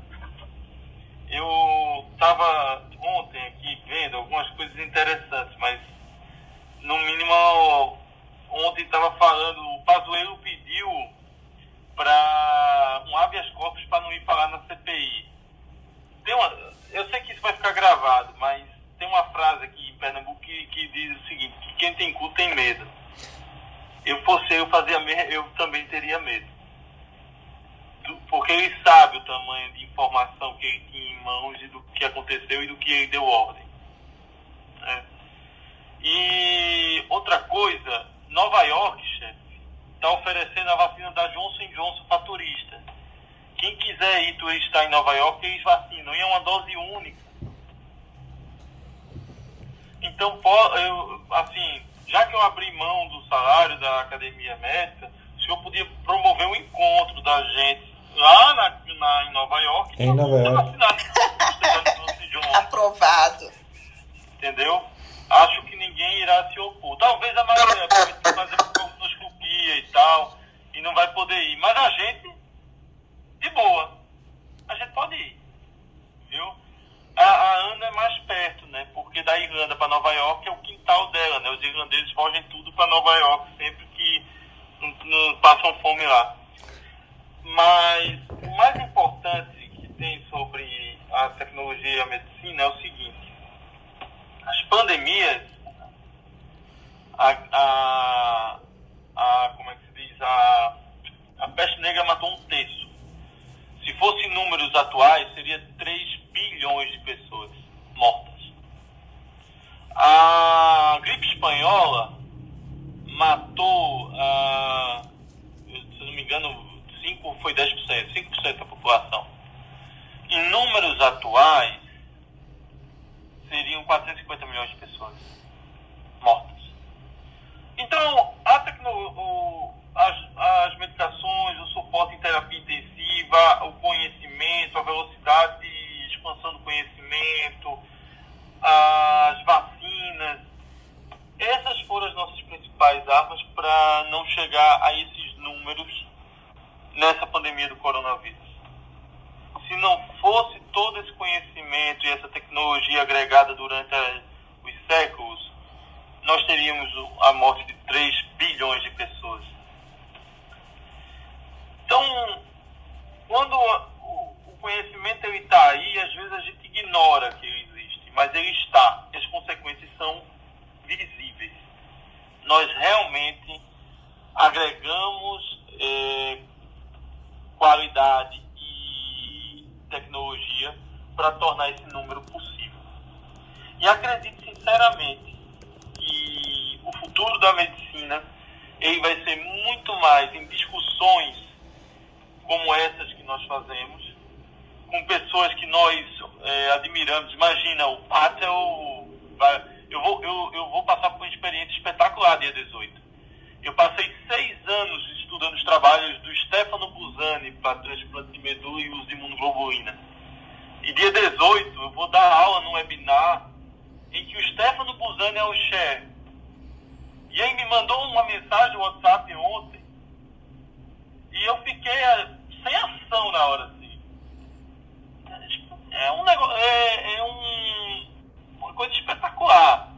Eu estava ontem aqui vendo algumas coisas interessantes, mas no mínimo ontem estava falando, o Pazuello pediu para um habeas corpus para não ir falar na CPI. Tem uma, eu sei que isso vai ficar gravado, mas tem uma frase aqui em Pernambuco que, que diz o seguinte, que quem tem cu tem medo. Eu fosse eu fazia eu também teria medo. Porque ele sabe o tamanho de informação que ele tinha em mãos e do que aconteceu e do que ele deu ordem. Né? E outra coisa, Nova York, chefe, está oferecendo a vacina da Johnson Johnson faturista. Quem quiser ir turistar em Nova York, eles vacinam. E é uma dose única. Então, eu, assim, já que eu abri mão do salário da academia médica, o senhor podia promover um encontro da gente lá na, na em Nova York. Em Nova York. Aprovado. Entendeu? Acho que ninguém irá se opor. Talvez a maioria vai fazer colonoscopia e tal, e não vai poder ir. Mas a gente, de boa, a gente pode ir. Viu? A, a Ana é mais perto, né? Porque da Irlanda para Nova York é o quintal dela, né? Os irlandeses fogem tudo para Nova York sempre que não, não passam fome lá. Mas o mais importante que tem sobre a tecnologia e a medicina é o seguinte: as pandemias, a, a, a como é que se diz, a, a peste negra matou um terço. Se fosse números atuais, seria 3 bilhões de pessoas mortas. A gripe espanhola matou, ah, se não me engano, 5 foi 10%, 5% da população. Em números atuais, seriam 450 milhões de pessoas mortas. Então, a tecno, as, as medicações, o suporte em terapia intensiva, o conhecimento, a velocidade de expansão do conhecimento, as vacinas, essas foram as nossas principais armas para não chegar a esses números nessa pandemia do coronavírus. Se não fosse todo esse conhecimento e essa tecnologia agregada durante os séculos, nós teríamos a morte de 3 bilhões de pessoas. Então, quando o conhecimento está aí, às vezes a gente ignora que ele existe, mas ele está. E as consequências são visíveis. Nós realmente agregamos eh, qualidade e tecnologia para tornar esse número possível. E acredito sinceramente que o futuro da medicina ele vai ser muito mais em discussões como essas que nós fazemos, com pessoas que nós é, admiramos. Imagina, o Patel. Eu vou, eu, eu vou passar por uma experiência espetacular dia 18. Eu passei seis anos estudando os trabalhos do Stefano Busani para transplante de medula e uso de imunoglobulina. E dia 18 eu vou dar aula num webinar em que o Stefano Busani é o chefe. E aí me mandou uma mensagem no WhatsApp ontem e eu fiquei é, sem ação na hora, assim. É um negócio, é, é um, uma coisa espetacular.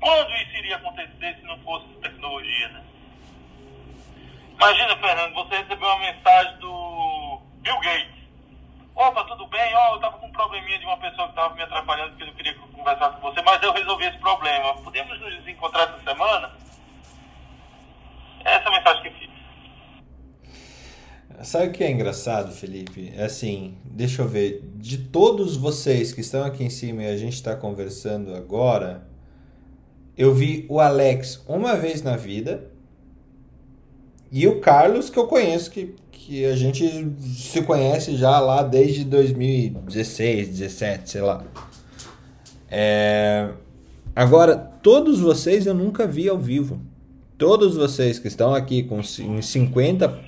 Quando isso iria acontecer se não fosse tecnologia, né? Imagina, Fernando, você recebeu uma mensagem do Bill Gates. Opa, tudo bem? Ó, oh, eu tava com um probleminha de uma pessoa que tava me atrapalhando porque eu queria conversar com você, mas eu resolvi esse problema. Podemos nos encontrar essa semana? Essa é a mensagem que fiz. Sabe o que é engraçado, Felipe? É assim, deixa eu ver. De todos vocês que estão aqui em cima e a gente está conversando agora, eu vi o Alex uma vez na vida e o Carlos, que eu conheço, que, que a gente se conhece já lá desde 2016, 17, sei lá. É... Agora, todos vocês eu nunca vi ao vivo. Todos vocês que estão aqui com 50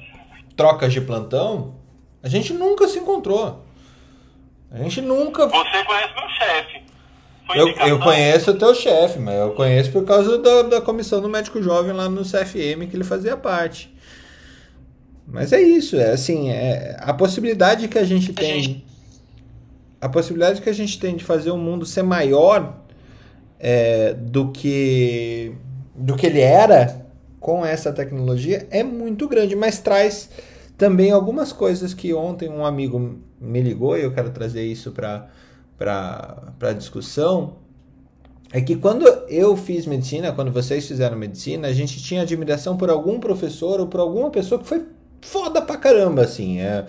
trocas de plantão, a gente nunca se encontrou. A gente nunca. Você conhece meu chefe. Eu, eu conheço o teu chefe, mas eu conheço por causa da, da comissão do médico jovem lá no CFM que ele fazia parte. Mas é isso, é assim, é, a possibilidade que a gente tem. A possibilidade que a gente tem de fazer o mundo ser maior é, do que do que ele era com essa tecnologia é muito grande, mas traz também algumas coisas que ontem um amigo me ligou e eu quero trazer isso para para discussão é que quando eu fiz medicina, quando vocês fizeram medicina, a gente tinha admiração por algum professor ou por alguma pessoa que foi foda pra caramba, assim. É,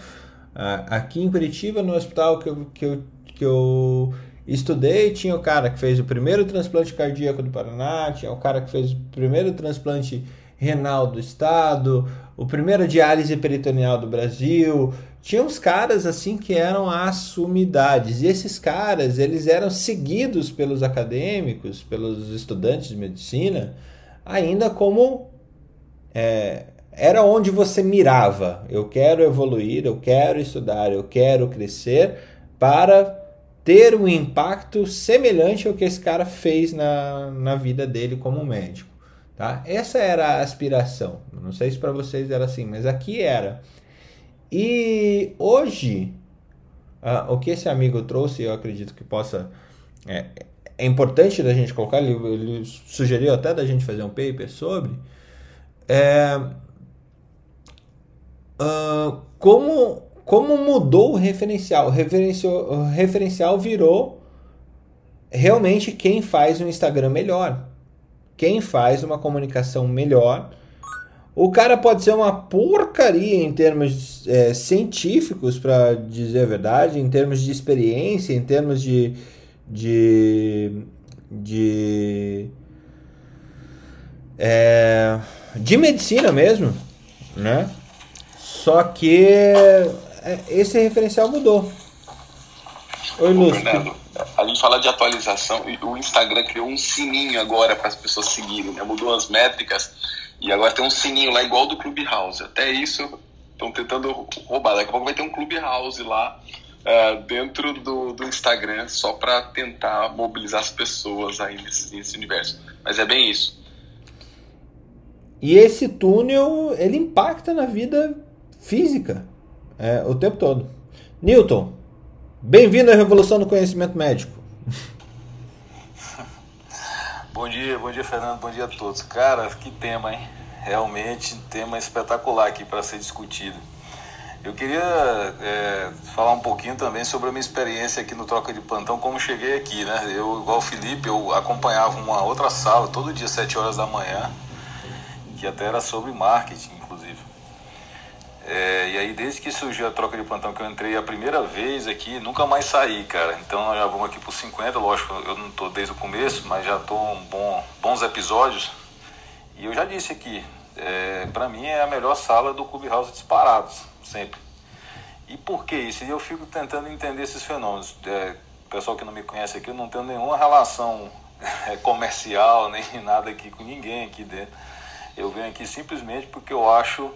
aqui em Curitiba, no hospital que eu, que eu, que eu estudei, tinha o cara que fez o primeiro transplante cardíaco do Paraná, tinha o cara que fez o primeiro transplante renal do estado, o primeiro diálise peritoneal do Brasil. Tinha uns caras assim que eram as sumidades. E esses caras, eles eram seguidos pelos acadêmicos, pelos estudantes de medicina, ainda como é, era onde você mirava. Eu quero evoluir, eu quero estudar, eu quero crescer para ter um impacto semelhante ao que esse cara fez na, na vida dele como médico. Tá? Essa era a aspiração. Não sei se para vocês era assim, mas aqui era. E hoje, uh, o que esse amigo trouxe, eu acredito que possa. É, é importante da gente colocar, ele, ele, sugeriu até da gente fazer um paper sobre. É, uh, como, como mudou o referencial. O referencial, o referencial virou realmente quem faz um Instagram melhor quem faz uma comunicação melhor. O cara pode ser uma porcaria em termos é, científicos, para dizer a verdade, em termos de experiência, em termos de. de. de. É, de medicina mesmo, né? Só que é, esse referencial mudou. Oi, Lúcio. A gente fala de atualização e o Instagram criou um sininho agora para as pessoas seguirem, né? Mudou as métricas e agora tem um sininho lá igual do Clubhouse. Até isso estão tentando roubar. Daqui a pouco vai ter um Clubhouse lá uh, dentro do, do Instagram só para tentar mobilizar as pessoas aí nesse, nesse universo. Mas é bem isso. E esse túnel ele impacta na vida física é, o tempo todo. Newton, Bem-vindo à Revolução do Conhecimento Médico. bom dia, bom dia, Fernando, bom dia a todos. Cara, que tema, hein? Realmente, tema espetacular aqui para ser discutido. Eu queria é, falar um pouquinho também sobre a minha experiência aqui no Troca de Plantão, como cheguei aqui, né? Eu, igual o Felipe, eu acompanhava uma outra sala todo dia, 7 horas da manhã, que até era sobre marketing. É, e aí, desde que surgiu a troca de plantão, que eu entrei a primeira vez aqui, nunca mais saí, cara. Então, nós já vamos aqui por 50, lógico, eu não tô desde o começo, mas já tô um bom, bons episódios. E eu já disse aqui, é, para mim é a melhor sala do Clubhouse disparados, sempre. E por que isso? E eu fico tentando entender esses fenômenos. É, pessoal que não me conhece aqui, eu não tenho nenhuma relação é, comercial, nem nada aqui com ninguém aqui dentro. Eu venho aqui simplesmente porque eu acho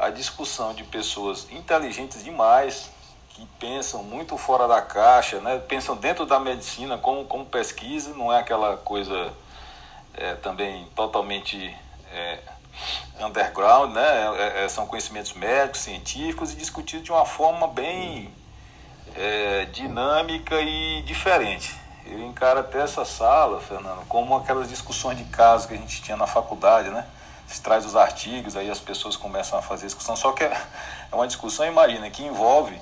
a discussão de pessoas inteligentes demais, que pensam muito fora da caixa, né? pensam dentro da medicina como, como pesquisa, não é aquela coisa é, também totalmente é, underground, né? É, é são conhecimentos médicos, científicos e discutidos de uma forma bem é, dinâmica e diferente. Eu encaro até essa sala, Fernando, como aquelas discussões de caso que a gente tinha na faculdade, né? Se traz os artigos, aí as pessoas começam a fazer discussão, só que é uma discussão, imagina, que envolve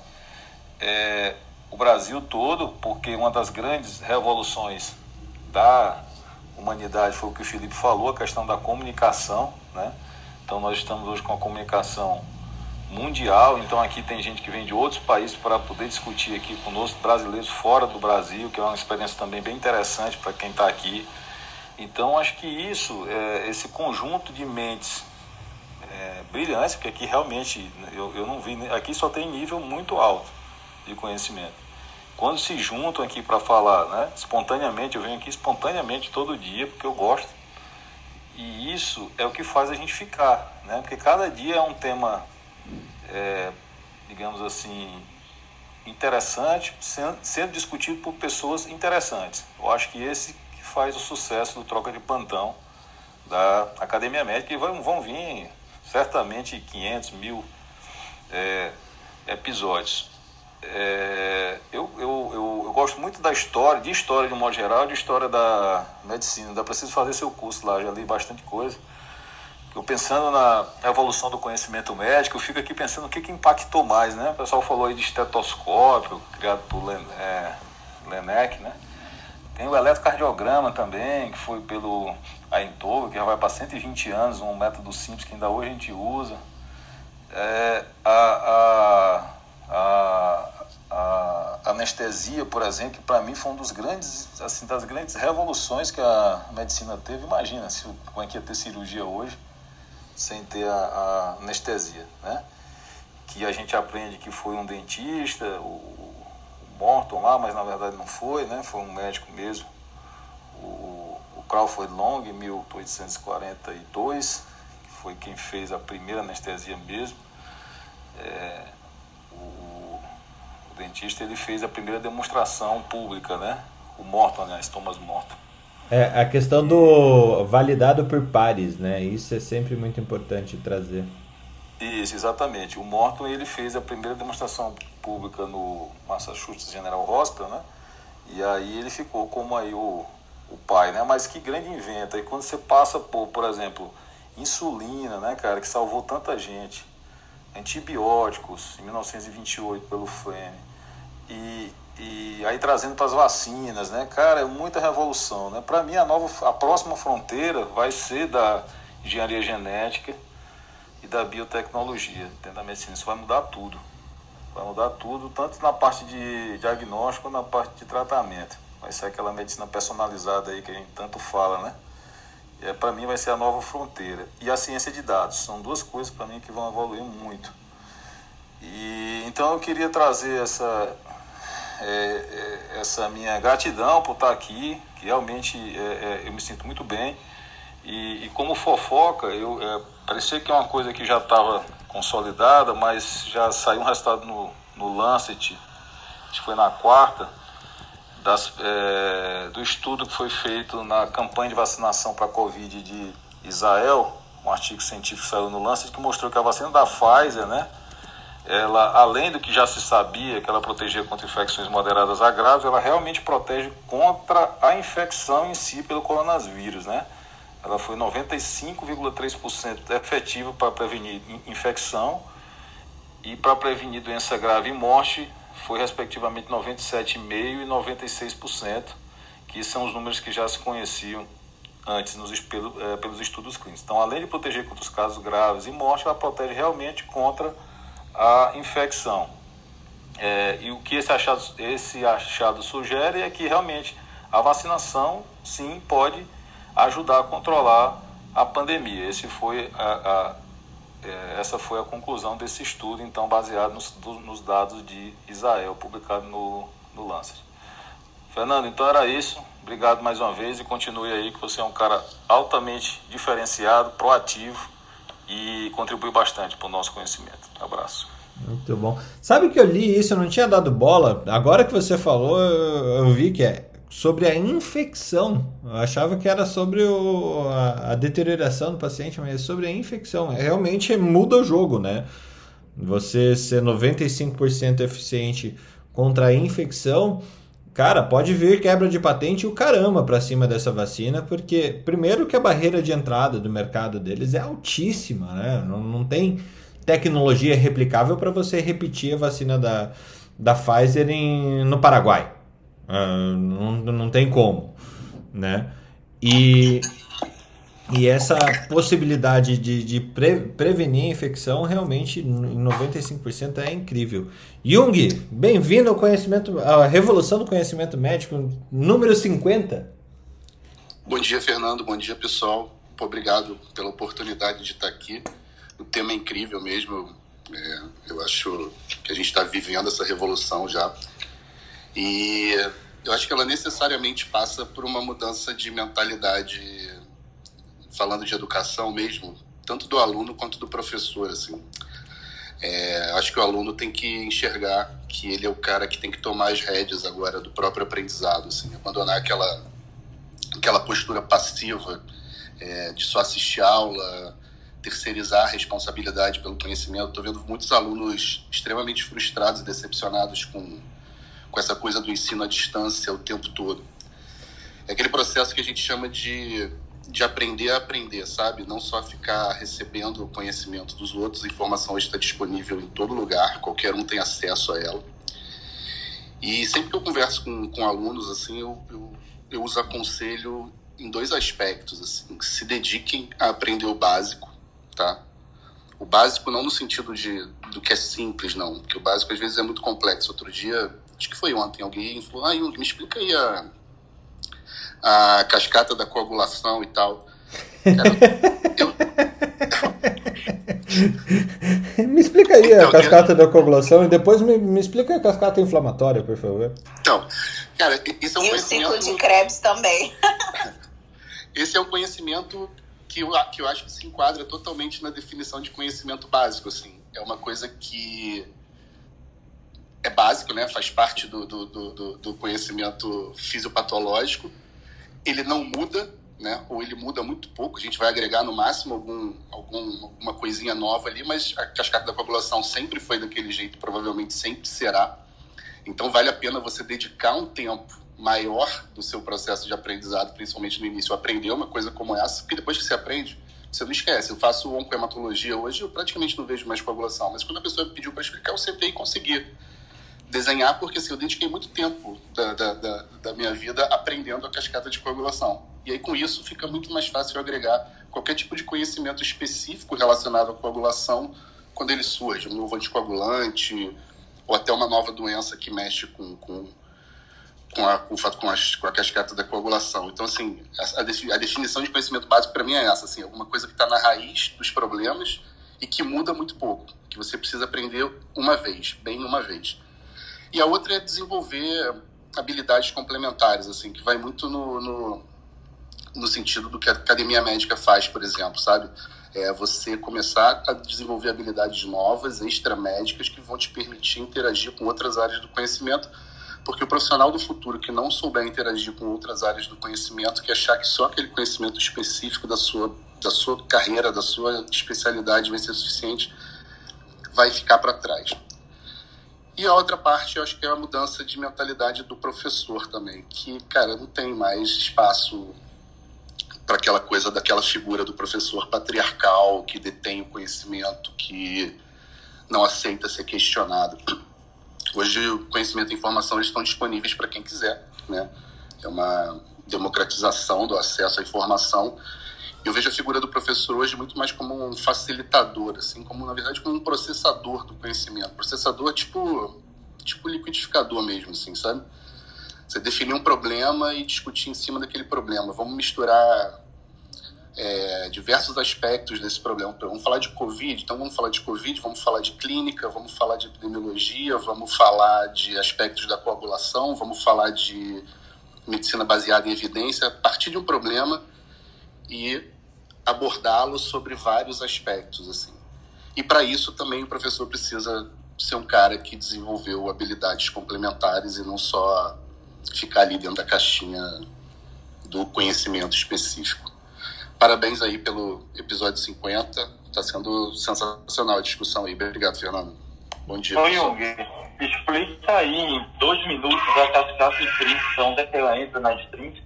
é, o Brasil todo, porque uma das grandes revoluções da humanidade foi o que o Felipe falou, a questão da comunicação, né? Então nós estamos hoje com a comunicação mundial, então aqui tem gente que vem de outros países para poder discutir aqui conosco, brasileiros fora do Brasil, que é uma experiência também bem interessante para quem está aqui. Então acho que isso, é, esse conjunto de mentes é, brilhantes, porque aqui realmente eu, eu não vi, aqui só tem nível muito alto de conhecimento. Quando se juntam aqui para falar, né, espontaneamente, eu venho aqui espontaneamente todo dia, porque eu gosto. E isso é o que faz a gente ficar, né? Porque cada dia é um tema é, digamos assim, interessante, sendo, sendo discutido por pessoas interessantes. Eu acho que esse faz o sucesso do Troca de Plantão da Academia Médica, e vão, vão vir certamente 500 mil é, episódios. É, eu, eu, eu, eu, gosto muito da história, de história de um modo geral, de história da medicina. Dá preciso fazer seu curso lá, já li bastante coisa. Eu pensando na evolução do conhecimento médico, eu fico aqui pensando o que, que impactou mais, né? O pessoal falou aí de estetoscópio, criado por Len, é, Lenec, né? Tem o eletrocardiograma também, que foi pelo Eindhoven, que já vai para 120 anos, um método simples que ainda hoje a gente usa. É, a, a, a, a, anestesia, por exemplo, que para mim foi um dos grandes, assim, das grandes revoluções que a medicina teve. Imagina se, como é que ia ter cirurgia hoje sem ter a, a, anestesia, né? Que a gente aprende que foi um dentista, o, Morton lá, mas na verdade não foi, né? Foi um médico mesmo, o, o Crawford Long, em 1842, que foi quem fez a primeira anestesia mesmo. É, o, o, dentista ele fez a primeira demonstração pública, né? O Morton, aliás, Thomas Morton. É, a questão do validado por pares, né? Isso é sempre muito importante trazer. Isso, exatamente. O Morton ele fez a primeira demonstração pública no Massachusetts General Hospital, né? E aí ele ficou como aí o, o pai, né? Mas que grande invento. E quando você passa por, por exemplo, insulina, né, cara, que salvou tanta gente, antibióticos, em 1928 pelo Flemme, e e aí trazendo para as vacinas, né? Cara, é muita revolução, né? Para mim a nova a próxima fronteira vai ser da engenharia genética e da biotecnologia dentro da medicina. Isso vai mudar tudo. Vai mudar tudo, tanto na parte de diagnóstico quanto na parte de tratamento. Vai ser aquela medicina personalizada aí que a gente tanto fala, né? É, para mim vai ser a nova fronteira. E a ciência de dados. São duas coisas para mim que vão evoluir muito. E então eu queria trazer essa é, é, essa minha gratidão por estar aqui, que realmente é, é, eu me sinto muito bem. E, e como fofoca, eu é, parecia que é uma coisa que já estava consolidada, mas já saiu um resultado no, no Lancet, acho que foi na quarta, das, é, do estudo que foi feito na campanha de vacinação para a Covid de Israel, um artigo científico saiu no Lancet que mostrou que a vacina da Pfizer, né, ela, além do que já se sabia, que ela protegia contra infecções moderadas a graves, ela realmente protege contra a infecção em si pelo coronavírus, né? Ela foi 95,3% efetiva para prevenir infecção e para prevenir doença grave e morte foi respectivamente 97,5% e 96%, que são os números que já se conheciam antes nos, pelo, é, pelos estudos clínicos. Então, além de proteger contra os casos graves e morte, ela protege realmente contra a infecção. É, e o que esse achado, esse achado sugere é que realmente a vacinação sim pode ajudar a controlar a pandemia. Esse foi a, a, é, essa foi a conclusão desse estudo, então baseado nos, nos dados de Israel, publicado no, no Lancet. Fernando, então era isso. Obrigado mais uma vez e continue aí, que você é um cara altamente diferenciado, proativo e contribui bastante para o nosso conhecimento. Abraço. Muito bom. Sabe que eu li isso, eu não tinha dado bola. Agora que você falou, eu vi que é sobre a infecção. Eu achava que era sobre o, a, a, deterioração do paciente, mas é sobre a infecção. É, realmente muda o jogo, né? Você ser 95% eficiente contra a infecção, cara, pode vir quebra de patente o caramba para cima dessa vacina, porque primeiro que a barreira de entrada do mercado deles é altíssima, né? Não, não tem tecnologia replicável para você repetir a vacina da, da Pfizer em, no Paraguai. Uh, não, não tem como, né? E, e essa possibilidade de, de pre, prevenir a infecção realmente em 95% é incrível. Jung, bem-vindo ao conhecimento, à revolução do conhecimento médico número 50. Bom dia, Fernando. Bom dia, pessoal. Obrigado pela oportunidade de estar aqui. O tema é incrível mesmo. É, eu acho que a gente está vivendo essa revolução já. E eu acho que ela necessariamente passa por uma mudança de mentalidade, falando de educação mesmo, tanto do aluno quanto do professor, assim. É, acho que o aluno tem que enxergar que ele é o cara que tem que tomar as rédeas agora do próprio aprendizado, assim, abandonar aquela aquela postura passiva é, de só assistir aula, terceirizar a responsabilidade pelo conhecimento. Estou vendo muitos alunos extremamente frustrados e decepcionados com com essa coisa do ensino à distância o tempo todo. É aquele processo que a gente chama de, de aprender a aprender, sabe? Não só ficar recebendo o conhecimento dos outros, a informação está disponível em todo lugar, qualquer um tem acesso a ela. E sempre que eu converso com, com alunos, assim, eu, eu, eu os aconselho em dois aspectos, assim, se dediquem a aprender o básico, tá? O básico não no sentido de do que é simples, não, porque o básico às vezes é muito complexo. Outro dia acho que foi ontem, alguém falou, ah, Jung, me explica aí a, a cascata da coagulação e tal. Cara, eu... me explica aí então, a cascata eu... da coagulação e depois me, me explica a cascata inflamatória, por favor. Então, cara, isso é um e conhecimento... o ciclo de Krebs também. Esse é um conhecimento que eu, que eu acho que se enquadra totalmente na definição de conhecimento básico, assim. É uma coisa que é básico, né? faz parte do, do, do, do conhecimento fisiopatológico. Ele não muda, né? ou ele muda muito pouco. A gente vai agregar no máximo algum, algum, alguma coisinha nova ali, mas a cascata da coagulação sempre foi daquele jeito, provavelmente sempre será. Então vale a pena você dedicar um tempo maior do seu processo de aprendizado, principalmente no início, aprender uma coisa como essa, porque depois que você aprende, você não esquece. Eu faço oncohematologia hoje, eu praticamente não vejo mais coagulação, mas quando a pessoa pediu para explicar, eu sentei e consegui desenhar, porque assim, eu dediquei muito tempo da, da, da, da, minha vida aprendendo a cascata de coagulação. E aí, com isso, fica muito mais fácil agregar qualquer tipo de conhecimento específico relacionado à coagulação quando ele surge, um novo anticoagulante, ou até uma nova doença que mexe com, com, com, a, com, com, com a cascata da coagulação. Então, assim, a, a definição de conhecimento básico para mim é essa, assim, alguma coisa que está na raiz dos problemas e que muda muito pouco, que você precisa aprender uma vez, bem uma vez. E a outra é desenvolver habilidades complementares, assim, que vai muito no, no, no sentido do que a academia médica faz, por exemplo, sabe? É você começar a desenvolver habilidades novas, extramédicas, que vão te permitir interagir com outras áreas do conhecimento, porque o profissional do futuro que não souber interagir com outras áreas do conhecimento, que achar que só aquele conhecimento específico da sua, da sua carreira, da sua especialidade vai ser suficiente, vai ficar para trás. E a outra parte, eu acho que é a mudança de mentalidade do professor também, que, cara, não tem mais espaço para aquela coisa daquela figura do professor patriarcal que detém o conhecimento, que não aceita ser questionado. Hoje o conhecimento e informação estão disponíveis para quem quiser, né? É uma democratização do acesso à informação. Eu vejo a figura do professor hoje muito mais como um facilitador, assim, como na verdade como um processador do conhecimento. Processador tipo tipo liquidificador mesmo, assim, sabe? Você definir um problema e discutir em cima daquele problema. Vamos misturar é, diversos aspectos desse problema. Vamos falar de Covid, então vamos falar de Covid, vamos falar de clínica, vamos falar de epidemiologia, vamos falar de aspectos da coagulação, vamos falar de medicina baseada em evidência, partir de um problema e abordá-lo sobre vários aspectos, assim. E para isso também o professor precisa ser um cara que desenvolveu habilidades complementares e não só ficar ali dentro da caixinha do conhecimento específico. Parabéns aí pelo episódio 50. Está sendo sensacional a discussão aí. Obrigado, Fernando. Bom dia. Oi, Jung, explica aí em dois minutos a cascata de trinta, onde é que ela entra nas 30?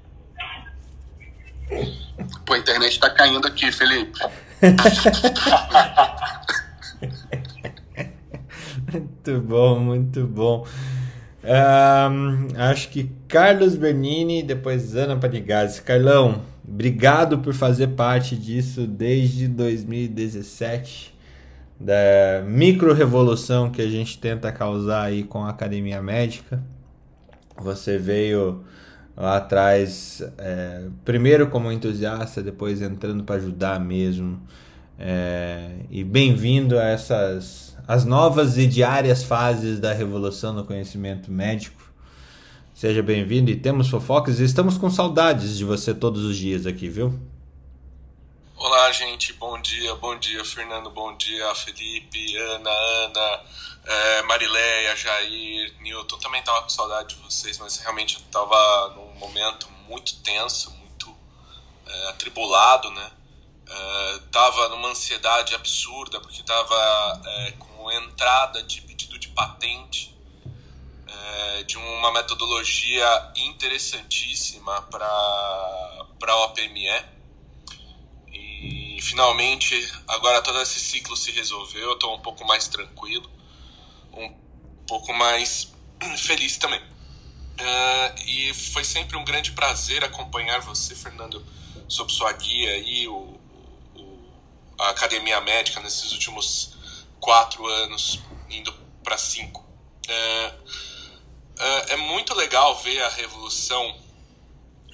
Pô, a internet está caindo aqui, Felipe. muito bom, muito bom. Um, acho que Carlos Bernini, depois Ana Panigazzi. Carlão, obrigado por fazer parte disso desde 2017, da micro-revolução que a gente tenta causar aí com a Academia Médica. Você veio lá atrás, é, primeiro como entusiasta, depois entrando para ajudar mesmo. É, e bem-vindo a essas as novas e diárias fases da revolução do conhecimento médico. Seja bem-vindo e temos fofocas estamos com saudades de você todos os dias aqui, viu? Olá, gente, bom dia, bom dia, Fernando, bom dia, Felipe, Ana, Ana, é, Marileia, Jair, Newton. Também estava com saudade de vocês, mas realmente estava num momento muito tenso, muito é, atribulado, né? É, numa ansiedade absurda, porque estava é, com entrada de pedido de patente é, de uma metodologia interessantíssima para a OPME. E finalmente, agora todo esse ciclo se resolveu, eu estou um pouco mais tranquilo, um pouco mais feliz também. Uh, e foi sempre um grande prazer acompanhar você, Fernando, sob sua guia aí, o, o, a Academia Médica nesses últimos quatro anos, indo para cinco. É, é, é, muito legal ver a revolução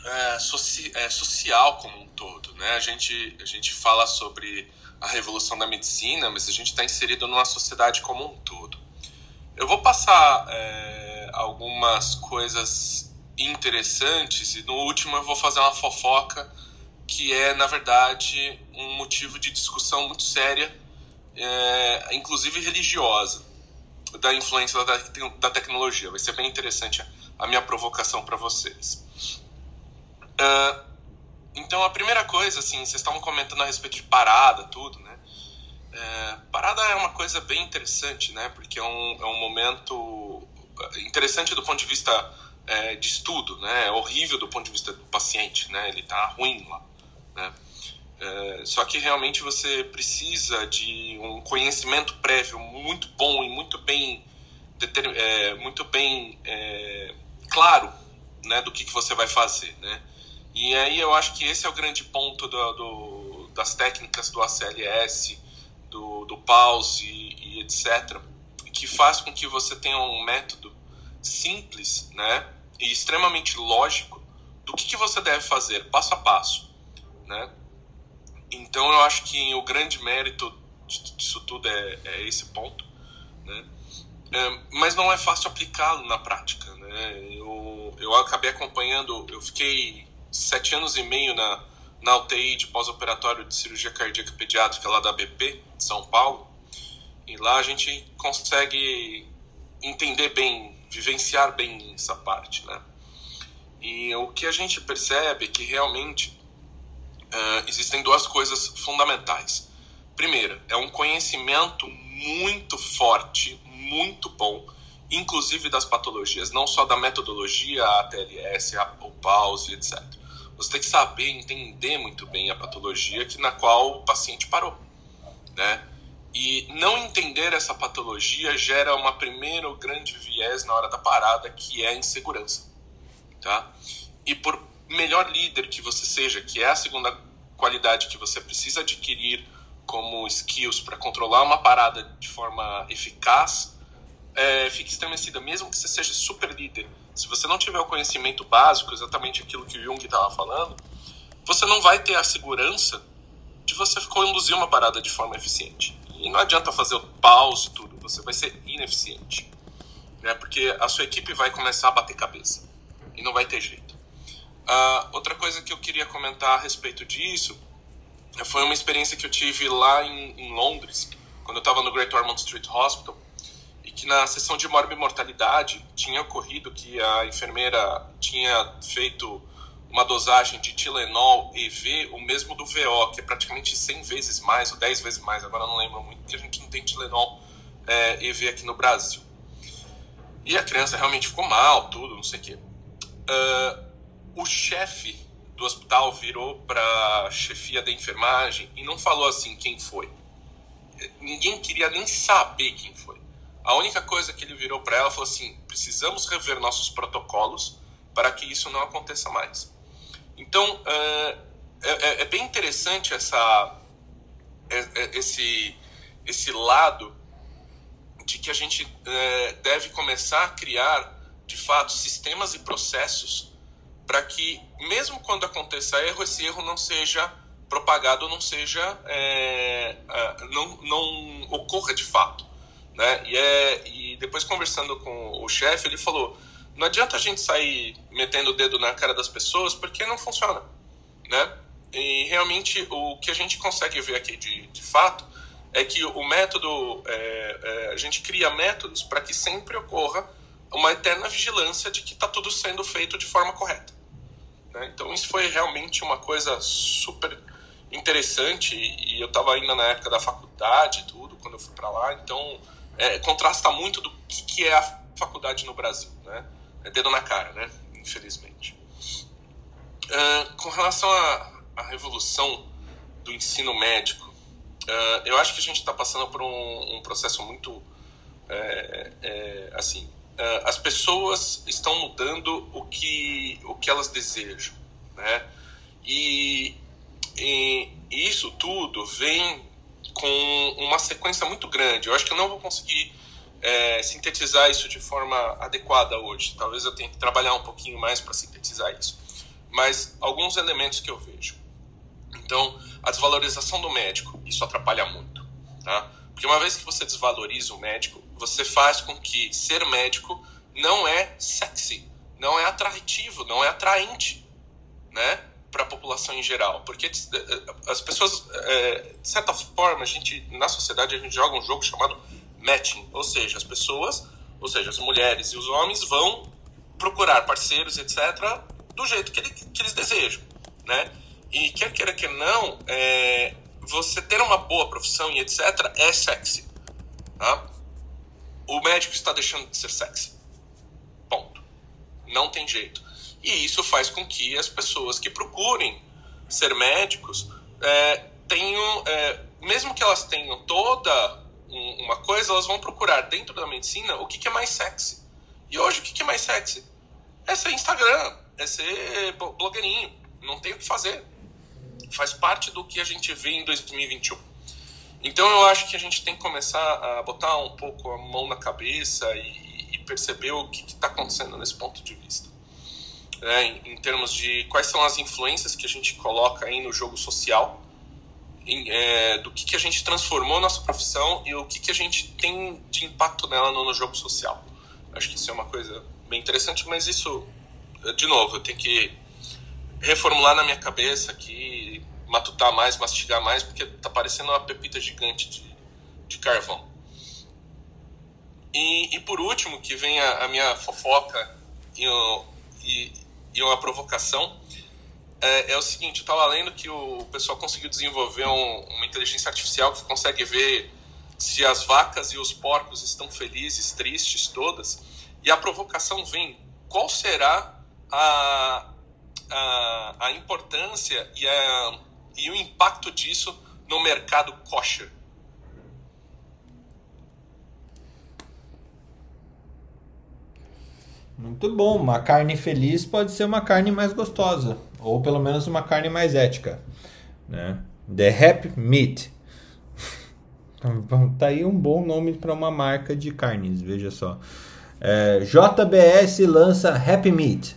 é, soci, é, social como um todo. Né? A, gente, a gente fala sobre a revolução da medicina, mas a gente está inserido numa sociedade como um todo. Eu vou passar é, algumas coisas interessantes e no último eu vou fazer uma fofoca que é, na verdade, um motivo de discussão muito séria é, inclusive religiosa, da influência da, da, tecnologia. Vai ser bem interessante a, minha provocação para vocês. Uh, então, a primeira coisa, assim, vocês estavam comentando a respeito de parada, tudo, né? É, parada é uma coisa bem interessante, né? Porque é um, é um momento interessante do ponto de vista é, de estudo, né? É horrível do ponto de vista do paciente, né? Ele tá ruim lá, né? É, só que realmente você precisa de um conhecimento prévio muito bom e muito bem, é, muito bem é, claro né, do que, que você vai fazer. Né? E aí eu acho que esse é o grande ponto do, do, das técnicas do ACLS, do, do pause e, etc., que faz com que você tenha um método simples né, e extremamente lógico do que, que você deve fazer passo a passo. Né? Então eu acho que o grande mérito disso tudo é, é esse ponto, né? É, mas não é fácil aplicá-lo na prática, né? Eu, eu acabei acompanhando, eu fiquei sete anos e meio na, na UTI de pós-operatório de cirurgia cardíaca pediátrica lá da BP, de São Paulo, e lá a gente consegue entender bem, vivenciar bem essa parte, né? E o que a gente percebe é que realmente uh, existem duas coisas fundamentais. Primeira, é um conhecimento muito forte, muito bom, inclusive das patologias, não só da metodologia, a ATLS, a, o pause, etc. Você tem que saber entender muito bem a patologia que na qual o paciente parou, né? E não entender essa patologia gera uma primeiro grande viés na hora da parada, que é a insegurança, tá? E por melhor líder que você seja, que é a segunda qualidade que você precisa adquirir como skills para controlar uma parada de forma eficaz, é, fica estremecida, mesmo que você seja super líder. Se você não tiver o conhecimento básico, exatamente aquilo que o Jung estava falando, você não vai ter a segurança de você conduzir uma parada de forma eficiente. E não adianta fazer o pause tudo, você vai ser ineficiente. Né? Porque a sua equipe vai começar a bater cabeça. E não vai ter jeito. Uh, outra coisa que eu queria comentar a respeito disso foi uma experiência que eu tive lá em, em Londres, quando eu estava no Great Ormond Street Hospital, e que na sessão de mortalidade tinha ocorrido que a enfermeira tinha feito uma dosagem de Tilenol EV, o mesmo do VO, que é praticamente 100 vezes mais, ou 10 vezes mais, agora não lembro muito, porque a gente não tem Tilenol é, EV aqui no Brasil. E a criança realmente ficou mal, tudo, não sei o quê. Uh, o chefe do hospital virou para chefia da enfermagem e não falou assim quem foi. Ninguém queria nem saber quem foi. A única coisa que ele virou para ela falou assim: precisamos rever nossos protocolos para que isso não aconteça mais. Então, uh, é, é, bem interessante essa, é, é, esse, esse lado de que a gente uh, deve começar a criar, de fato, sistemas e processos para que, mesmo quando aconteça erro, esse erro não seja propagado, não seja, é, não, não ocorra de fato. Né? E, é, e depois conversando com o chefe, ele falou, não adianta a gente sair metendo o dedo na cara das pessoas porque não funciona, né? E realmente o que a gente consegue ver aqui de, de fato é que o método, é, é, a gente cria métodos para que sempre ocorra uma eterna vigilância de que está tudo sendo feito de forma correta. Né? Então isso foi realmente uma coisa super interessante e eu estava ainda na época da faculdade tudo quando eu fui para lá, então é, contrasta muito do que, que é a faculdade no Brasil, né? é dedo na cara, né? Infelizmente. Uh, com relação à, revolução do ensino médico, uh, eu acho que a gente está passando por um, um processo muito é, é, assim. Uh, as pessoas estão mudando o que o que elas desejam, né? E, e isso tudo vem com uma sequência muito grande. Eu acho que eu não vou conseguir é, sintetizar isso de forma adequada hoje. Talvez eu tenha que trabalhar um pouquinho mais para sintetizar isso. Mas alguns elementos que eu vejo. Então, a desvalorização do médico, isso atrapalha muito. Tá? Porque uma vez que você desvaloriza o médico, você faz com que ser médico não é sexy, não é atrativo, não é atraente, né? para a população em geral, porque as pessoas, é, de certa forma, a gente na sociedade a gente joga um jogo chamado matching, ou seja, as pessoas, ou seja, as mulheres e os homens vão procurar parceiros, etc., do jeito que, ele, que eles desejam, né? E quer queira que não, é, você ter uma boa profissão e etc. é sexy, tá? O médico está deixando de ser sexy, ponto. Não tem jeito. E isso faz com que as pessoas que procurem ser médicos é, tenham, é, mesmo que elas tenham toda uma coisa, elas vão procurar dentro da medicina o que, que é mais sexy. E hoje, o que, que é mais sexy? É ser Instagram, é ser blogueirinho. Não tem o que fazer. Faz parte do que a gente vê em 2021. Então eu acho que a gente tem que começar a botar um pouco a mão na cabeça e, e perceber o que está acontecendo nesse ponto de vista. É, em, em termos de quais são as influências que a gente coloca aí no jogo social em, é, do que, que a gente transformou nossa profissão e o que, que a gente tem de impacto nela no, no jogo social. Acho que isso é uma coisa bem interessante, mas isso, de novo, eu tenho que reformular na minha cabeça aqui, matutar mais, mastigar mais, porque tá parecendo uma pepita gigante de, de carvão. E, e por último, que vem a, a minha fofoca e, e, e uma provocação, é, é o seguinte, eu estava lendo que o pessoal conseguiu desenvolver um, uma inteligência artificial que consegue ver se as vacas e os porcos estão felizes, tristes, todas. E a provocação vem, qual será a, a, a importância e, a, e o impacto disso no mercado kosher? Muito bom. Uma carne feliz pode ser uma carne mais gostosa, ou pelo menos uma carne mais ética, né? The Happy Meat. tá aí um bom nome para uma marca de carnes, veja só. É, JBS lança Happy Meat.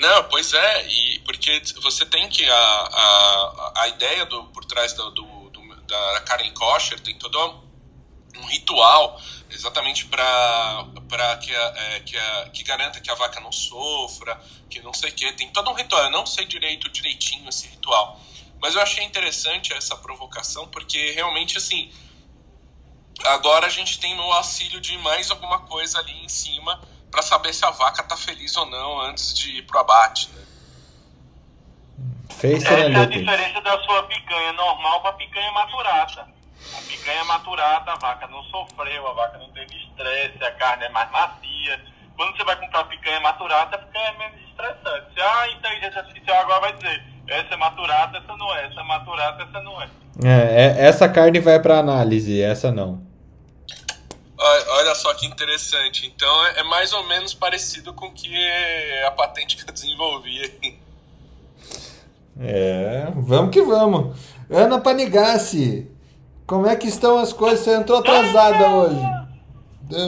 Não, pois é, e porque você tem que a, a, a ideia do, por trás do, do, do da carne kosher tem todo um ritual exatamente para que, é, que, que garanta que a vaca não sofra, que não sei o que. Tem todo um ritual. Eu não sei direito, direitinho esse ritual. Mas eu achei interessante essa provocação, porque realmente, assim, agora a gente tem no auxílio de mais alguma coisa ali em cima para saber se a vaca tá feliz ou não antes de ir pro abate, né? Fez Essa é a diferença da sua picanha normal para picanha maturada. A picanha maturada, a vaca não sofreu, a vaca não teve estresse, a carne é mais macia. Quando você vai comprar picanha maturada, a picanha é menos estressante. Se a inteligência artificial agora vai dizer, essa é maturada, essa não é, essa é maturada, essa não é. É, é essa carne vai para análise, essa não. Olha só que interessante. Então é mais ou menos parecido com que a patente que eu desenvolvi. É, vamos que vamos. Ana Panigassi, como é que estão as coisas? Você entrou atrasada hoje.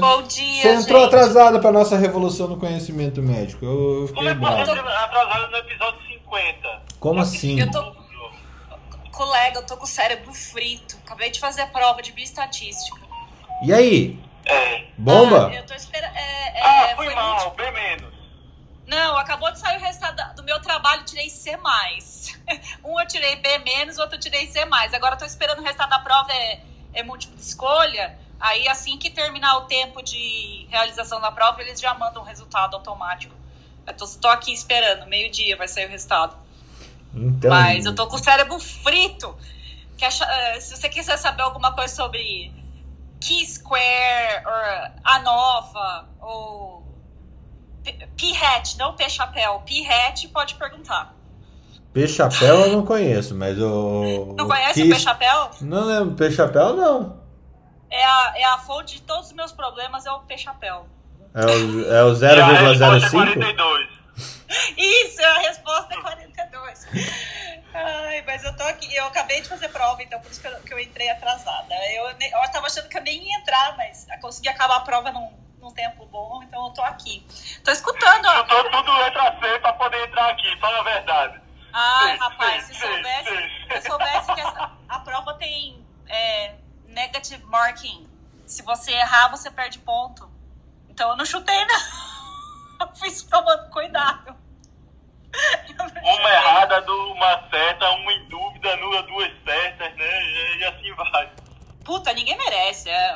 Bom dia, Você entrou gente. atrasada para nossa revolução no conhecimento médico. Eu fiquei Como é que você bravo. atrasado no episódio 50? Como assim? Eu tô. Colega, eu tô com o cérebro frito. Acabei de fazer a prova de bioestatística. E aí? É. Bomba? Ah, eu tô esperando. É, é, Ah, fui foi mal, muito- bem menos. Não, acabou de sair o resultado do meu trabalho, tirei C. Um eu tirei B menos, outro eu tirei C. Agora eu tô esperando o resultado da prova, é, é múltipla escolha. Aí, assim que terminar o tempo de realização da prova, eles já mandam o resultado automático. Eu tô, tô aqui esperando, meio-dia vai sair o resultado. Então, Mas eu tô com o cérebro frito. Quer eh, se você quiser saber alguma coisa sobre Key Square, or ANOVA, ou P- P-Hat, não P-Chapéu, P-Hat, pode perguntar. P-Chapéu eu não conheço, mas o. Não conhece Kiss- o P-Chapéu? Não lembro. P-Chapéu não. É a, é a fonte de todos os meus problemas, é o P-Chapéu. É o, é o E a resposta é 0,05? 42. Isso, a resposta é 42. Ai, mas eu tô aqui, eu acabei de fazer prova, então por isso que eu, que eu entrei atrasada. Eu, eu tava achando que eu nem ia entrar, mas eu consegui acabar a prova num, num tempo bom, então eu tô aqui. Tô escutando, ó. Chutou tudo letra C pra poder entrar aqui, fala a verdade. Ai, Sim, rapaz, sim, se soubesse, sim. se eu soubesse que essa- a prova tem é, negative marking. Se você errar, você perde ponto. Então eu não chutei, não. Eu fiz tomando cuidado. Eu Uma errada, du- uma certa, uma em dúvida, nula, duas certas, né? E, assim vai. Puta, ninguém merece. é,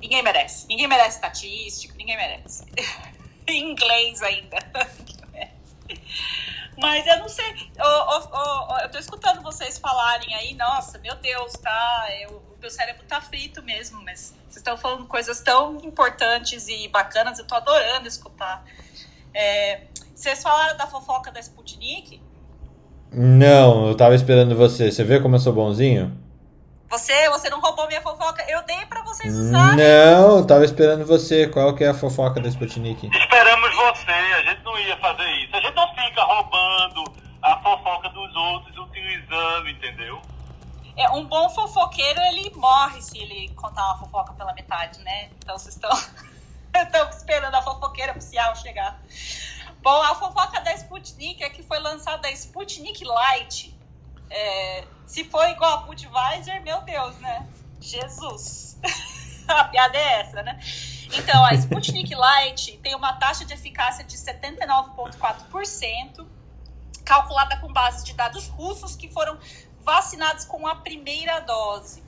ninguém merece. Ninguém merece estatístico, ninguém merece. em inglês ainda. Mas eu não sei. Ô, ô, eu tô escutando vocês falarem aí, nossa, meu Deus, tá. Eu, o meu cérebro tá frito mesmo, mas vocês estão falando coisas tão importantes e bacanas, eu tô adorando escutar. É, vocês falaram da fofoca da Sputnik? Não, eu tava esperando você. Você vê como eu sou bonzinho? Você, você não roubou minha fofoca? Eu dei pra vocês usarem. Não, eu tava esperando você. Qual que é a fofoca da Sputnik? Esperamos você, a gente não ia fazer isso. A gente não fica roubando a fofoca dos outros, utilizando, entendeu? É, um bom fofoqueiro, ele morre se ele contar uma fofoca pela metade, né? Então vocês estão estão esperando a fofoqueira oficial chegar. Bom, a fofoca da Sputnik é que foi lançada a Sputnik Light. É, se for igual a Budweiser, meu Deus, né? Jesus. a piada é essa, né? Então, a Sputnik Light tem uma taxa de eficácia de 79,4%, calculada com base de dados russos que foram vacinados com a primeira dose.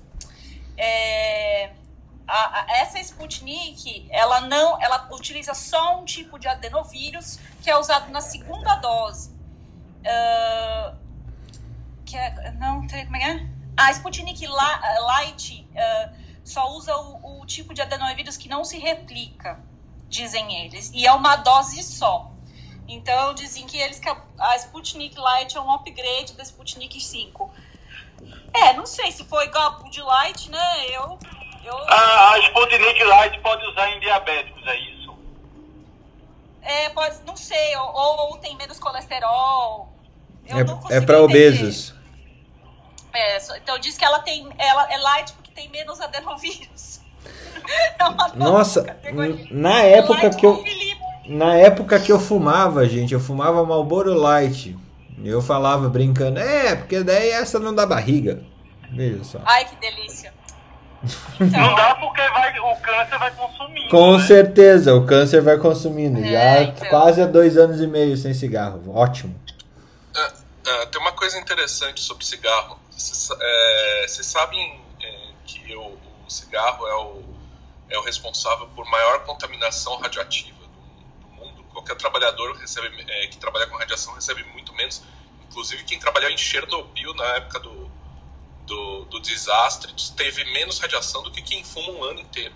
É, a- a- essa Sputnik, ela não, ela utiliza só um tipo de adenovírus que é usado na segunda dose. Ah, que é, não, como é que é? A Sputnik Light ah, só usa o, o tipo de adenovírus que não se replica, dizem eles, e é uma dose só. Então dizem que eles a, Sputnik Light é um upgrade da Sputnik 5. É, não sei se foi a Bud Light, né? Eu. Eu A, a Sputnik Light pode usar em diabéticos, é isso? é, pode, não sei, ou, ou tem menos colesterol. Eu não É, é entender. obesos. É, então diz que ela tem. Ela é light porque tem menos adenovírus. É Nossa, categoria. na época Light que eu. Na época que eu fumava, gente, eu fumava Marlboro Light. Eu falava brincando, é, porque daí essa não dá barriga. Veja só. Ai, que delícia. Não dá porque vai, o, câncer vai consumindo. Com né? certeza, o câncer vai consumindo. É, Já então. quase há dois anos e meio sem cigarro. Ótimo. Ah, ah, tem uma coisa interessante sobre cigarro. Vocês é, sabem é, que o, o cigarro é o, é o responsável por maior contaminação radioativa do, do mundo. Qualquer trabalhador recebe, é, que trabalha com radiação recebe muito menos. Inclusive quem trabalhou em Chernobyl na época do, do, do desastre teve menos radiação do que quem fuma um ano inteiro.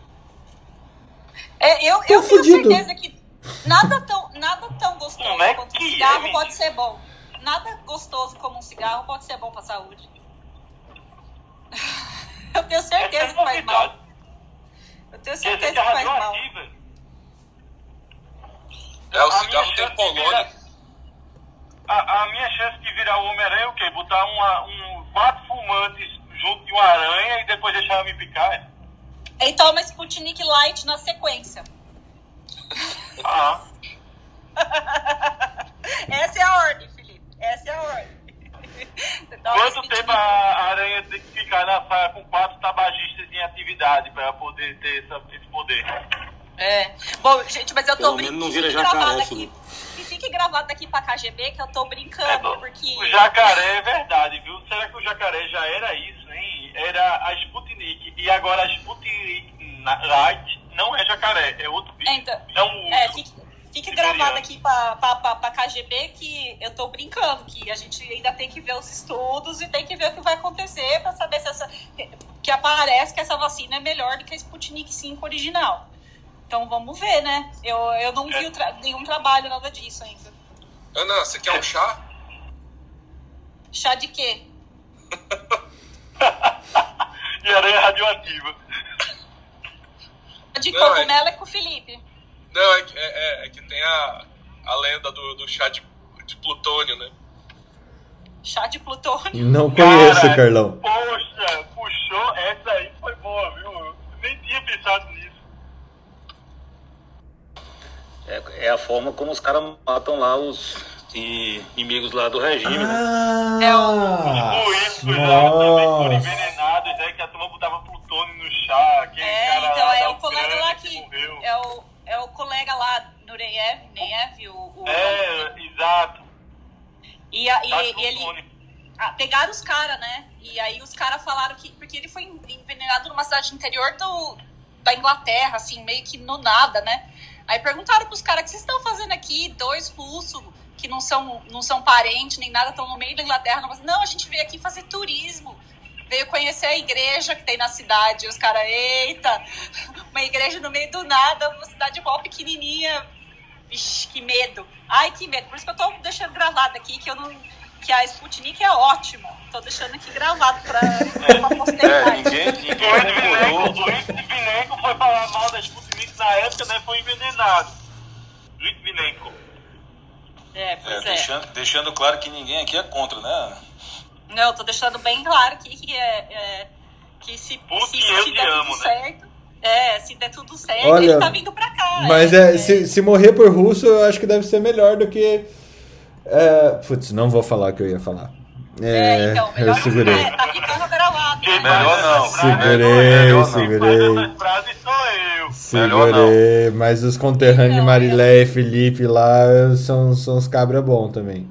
É, eu, eu tenho fudido. certeza que nada tão, nada tão gostoso é quanto um é, cigarro menino? pode ser bom. Nada gostoso como um cigarro pode ser bom pra saúde. Eu tenho certeza que faz mal. Eu tenho certeza que é faz mal. É, o A cigarro minha tem chance de polônio. virar- A, a minha chance de virar o Homem-Aranha é o quê? Botar uma, um, quatro fumantes junto de uma aranha e depois deixar ela me picar? E toma Sputnik Light na sequência. Ah, Essa é a ordem, Felipe. Essa é a ordem. Quanto tempo a aranha tem que ficar na saia com quatro tabagistas em atividade para poder ter essa- esse poder? É. Bom, gente, mas eu tô Pelo brincando. menos não vira jacaré, aqui. Felipe. Fique gravado aqui pra KGB que eu tô brincando, É porque. O jacaré é verdade, viu? Será que o jacaré já era isso, hein? Era a Sputnik. E agora a Sputnik Light não é jacaré, é outro bicho. Então, É um É, fique, fique gravado aqui pra, pra, pra, pra KGB que eu tô brincando, que a gente ainda tem que ver os estudos e tem que ver o que vai acontecer pra saber se essa. Que aparece que essa vacina é melhor do que a Sputnik 5 original. Então vamos ver, né? Eu, eu não vi o tra- nenhum trabalho, nada disso ainda. Ana, você quer um chá? Chá de quê? E aranha radioativa. Chá de Não, cogumelo é com o Felipe. Não, é que, é, é- é que tem a, a lenda do, do chá de, de plutônio, né? Chá de plutônio. Não conheço, Cara, Carlão. Poxa, puxou. Essa aí foi boa, viu? Eu nem tinha pensado nisso. É, é a forma como os caras matam lá os inimigos lá do regime, né? Ah, Políticos lá também foram envenenados, né? Que a turma botava plutônio no chá. Aquele É, cara então lá é o colega lá que que. morreu. É o, é o colega lá, Nureyev, Neyev, o. o É, exato. E, a- e- e ele. ah, pegaram os caras, né? E aí os caras falaram que. Porque ele foi envenenado numa cidade interior do, da Inglaterra, assim, meio que no nada, né? Aí perguntaram pros caras: o que vocês estão fazendo aqui? Dois russos que não são, não são parentes nem nada, estão no meio da Inglaterra. Não, não, a gente veio aqui fazer turismo. Veio conhecer a igreja que tem na cidade. E os caras, eita, uma igreja no meio do nada, uma cidade mó pequenininha. Vixe, que medo. Ai, que medo. Por isso que eu tô deixando gravado aqui, que eu não. Que a Sputnik é ótima. Tô deixando aqui gravado pra, pra posteridade. É, ninguém, ninguém O Edvinenko, concordou. o Edvinenko foi falar mal da Sputnik na época, né? Foi envenenado. Litvinenko. É, É, pois é. deixando, deixando claro que ninguém aqui é contra, né? Não, eu tô deixando bem claro aqui que é. é que se, Puta, se, eu se te der amo, tudo né? certo. É, se der tudo certo, Olha, ele tá vindo pra cá. Mas é, se, se morrer por russo, eu acho que deve ser melhor do que. É, putz, não vou falar o que eu ia falar. É, É, então, eu segurei. É, tá ficando gravado. Quem né? Melhor não. Segurei, segurei. Segurei, mas os conterrâneos Então, Marilé e Felipe lá são, são os cabra bom também.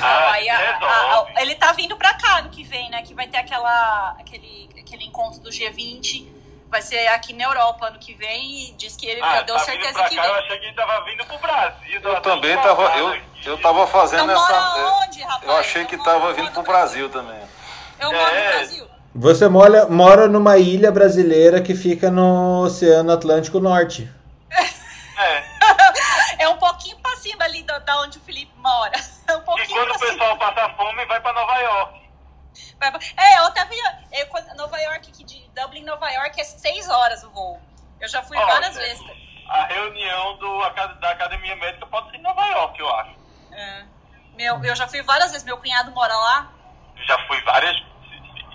Ah, Aí, a- a- a- ele tá vindo pra cá no que vem, né? Que vai ter aquela, aquele, aquele encontro do G20. Vai ser aqui na Europa ano que vem. E diz que ele já Ah, deu tá certeza que cá, eu vem. achei que ele tava vindo pro Brasil. Eu também tava, eu, eu tava fazendo Eu essa. aonde, rapaz? Eu achei Eu que moro- tava eu vindo pro Brasil também. Eu moro no É. Brasil. Você mora, mora numa ilha brasileira que fica no Oceano Atlântico Norte. É. É um pouquinho pra cima ali da, da onde o Felipe mora. É um E pouquinho quando pra o cima. pessoal passa fome, vai pra Nova York. É, eu até vi. Eu, quando- Nova York, aqui de Dublin, Nova York, é seis horas o voo. Eu já fui Olha, várias vezes. A reunião do, da Academia Médica pode ser em Nova York, eu acho. É. Meu, eu já fui várias vezes. Meu cunhado mora lá. Já fui várias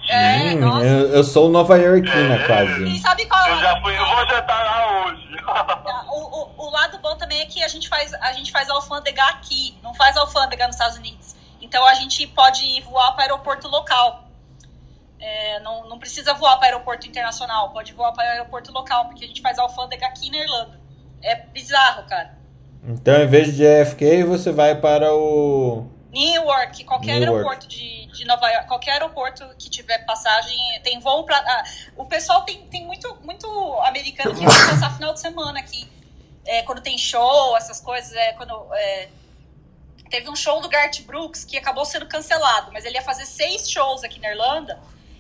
É, Hum, nossa. eu, eu sou nova iorquina É. E quase. sabe qual Eu já fui, eu vou jantar lá hoje. O, o, o lado bom também é que a gente faz a gente faz alfândega aqui, não faz alfândega nos Estados Unidos. Então a gente pode voar para o aeroporto local. É, não, não precisa voar para aeroporto internacional, pode voar para aeroporto local, porque a gente faz alfândega aqui na Irlanda. É bizarro, cara. Então, em vez de JFK, você vai para o. Newark, qualquer Newark. aeroporto de, de Nova York, qualquer aeroporto que tiver passagem, tem voo para. Ah, o pessoal tem, tem muito, muito americano que vai passar final de semana aqui. É, quando tem show, essas coisas, é, quando. é, teve um show do Garth Brooks que acabou sendo cancelado, mas ele ia fazer seis shows aqui na Irlanda.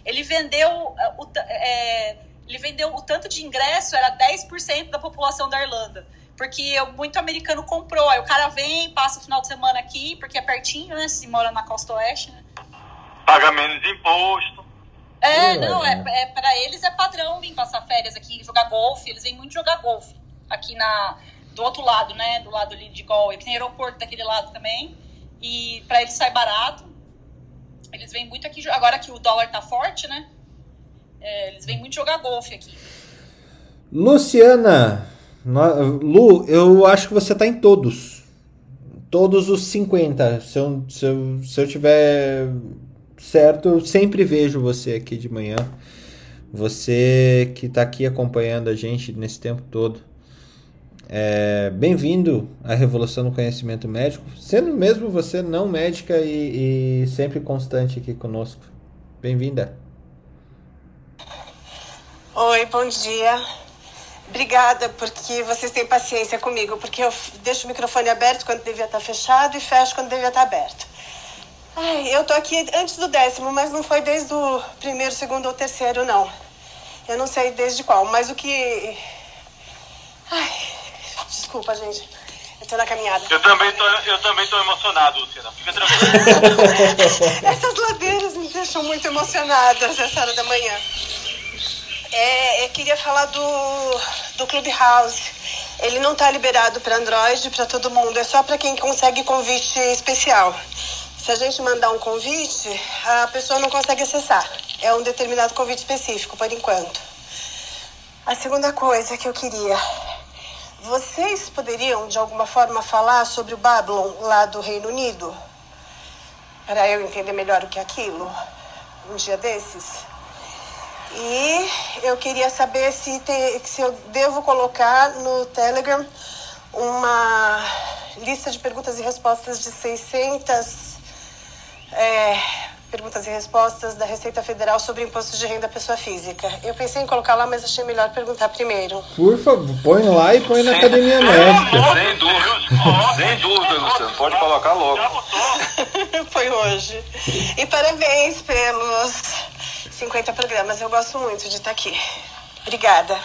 Ele vendeu ah, o, é, ele vendeu o tanto de ingresso, era 10% da população da Irlanda. Porque muito americano comprou. Aí o cara vem, passa o final de semana aqui, porque é pertinho, né? Se mora na costa oeste, né? Paga menos imposto. É, não, é, é. é, pra eles é padrão vir passar férias aqui, jogar golfe. Eles vêm muito jogar golfe aqui na, do outro lado, né? Do lado ali de Galway. Tem aeroporto daquele lado também. E pra eles sai barato. Eles vêm muito aqui. Agora que o dólar tá forte, né? É, eles vêm muito jogar golfe aqui. Luciana, Lu, eu acho que você tá em todos. Todos os 50. Se eu, se eu, se eu tiver certo, eu sempre vejo você aqui de manhã. Você que tá aqui acompanhando a gente nesse tempo todo. É, Bem-vindo à Revolução do Conhecimento Médico, sendo mesmo você não médica e, e sempre constante aqui conosco. Bem-vinda. Oi, bom dia. Obrigada porque vocês têm paciência comigo, porque eu deixo o microfone aberto quando devia estar fechado e fecho quando devia estar aberto. Ai, eu tô aqui antes do décimo, mas não foi desde o primeiro, segundo ou terceiro, não. Eu não sei desde qual, mas o que. Ai, desculpa, gente. Eu tô na caminhada. Eu também tô, eu também tô emocionado, Luciana. Fica tranquilo. Essas ladeiras me deixam muito emocionadas essa hora da manhã. É, eu queria falar do, do Clubhouse. Ele não está liberado para Android para todo mundo, é só para quem consegue convite especial. Se a gente mandar um convite, a pessoa não consegue acessar. É um determinado convite específico, por enquanto. A segunda coisa que eu queria. Vocês poderiam, de alguma forma, falar sobre o Babylon lá do Reino Unido? Para eu entender melhor o que é aquilo, um dia desses. E eu queria saber se, se eu devo colocar no Telegram uma lista de perguntas e respostas de 600 é, perguntas e respostas da Receita Federal sobre imposto de renda à pessoa física. Eu pensei em colocar lá, mas achei melhor perguntar primeiro. Por favor, põe lá e põe na Academia Médica. Sem dúvida. Sem dúvida, Luciano. Pode colocar logo. Foi hoje. E parabéns pelos 50 programas. Eu gosto muito de estar aqui. Obrigada.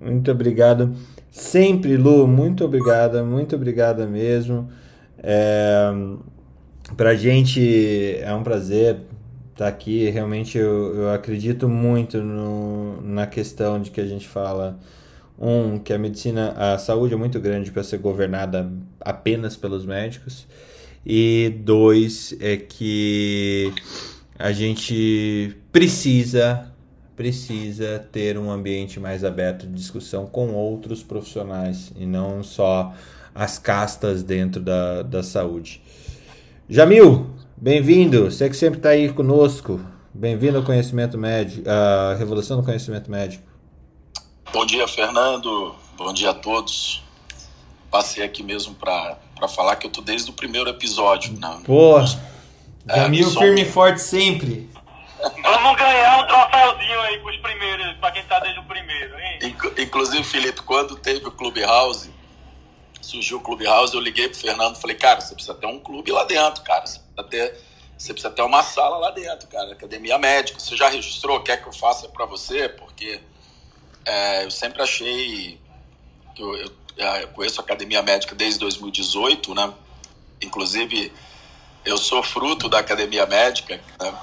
Muito obrigado. Sempre, Lu, muito obrigada, muito obrigada mesmo. É, pra gente é um prazer estar aqui. Realmente eu, eu acredito muito no, na questão de que a gente fala. Um, que a medicina, a saúde é muito grande para ser governada apenas pelos médicos. E dois, é que a gente precisa precisa ter um ambiente mais aberto de discussão com outros profissionais e não só as castas dentro da, da saúde. Jamil, bem-vindo. Você que sempre está aí conosco. Bem-vindo ao Conhecimento Médico, à Revolução do Conhecimento Médico. Bom dia, Fernando. Bom dia a todos. Passei aqui mesmo para falar que eu tô desde o primeiro episódio. Né? Pô, É, Jamil firme e forte sempre. Vamos ganhar um troféuzinho aí pros primeiros, pra quem tá desde o primeiro, hein? Inc- Inclusive, Felipe, quando teve o Clubhouse, surgiu o Clubhouse, eu liguei pro Fernando e falei, cara, você precisa ter um clube lá dentro, cara. Você precisa ter, você precisa ter uma sala lá dentro, cara. Academia médica. Você já registrou? Quer que eu faça para você? Porque é, eu sempre achei que eu, eu, é, eu conheço a Academia Médica desde 2018, né? Inclusive, eu sou fruto da Academia Médica, né?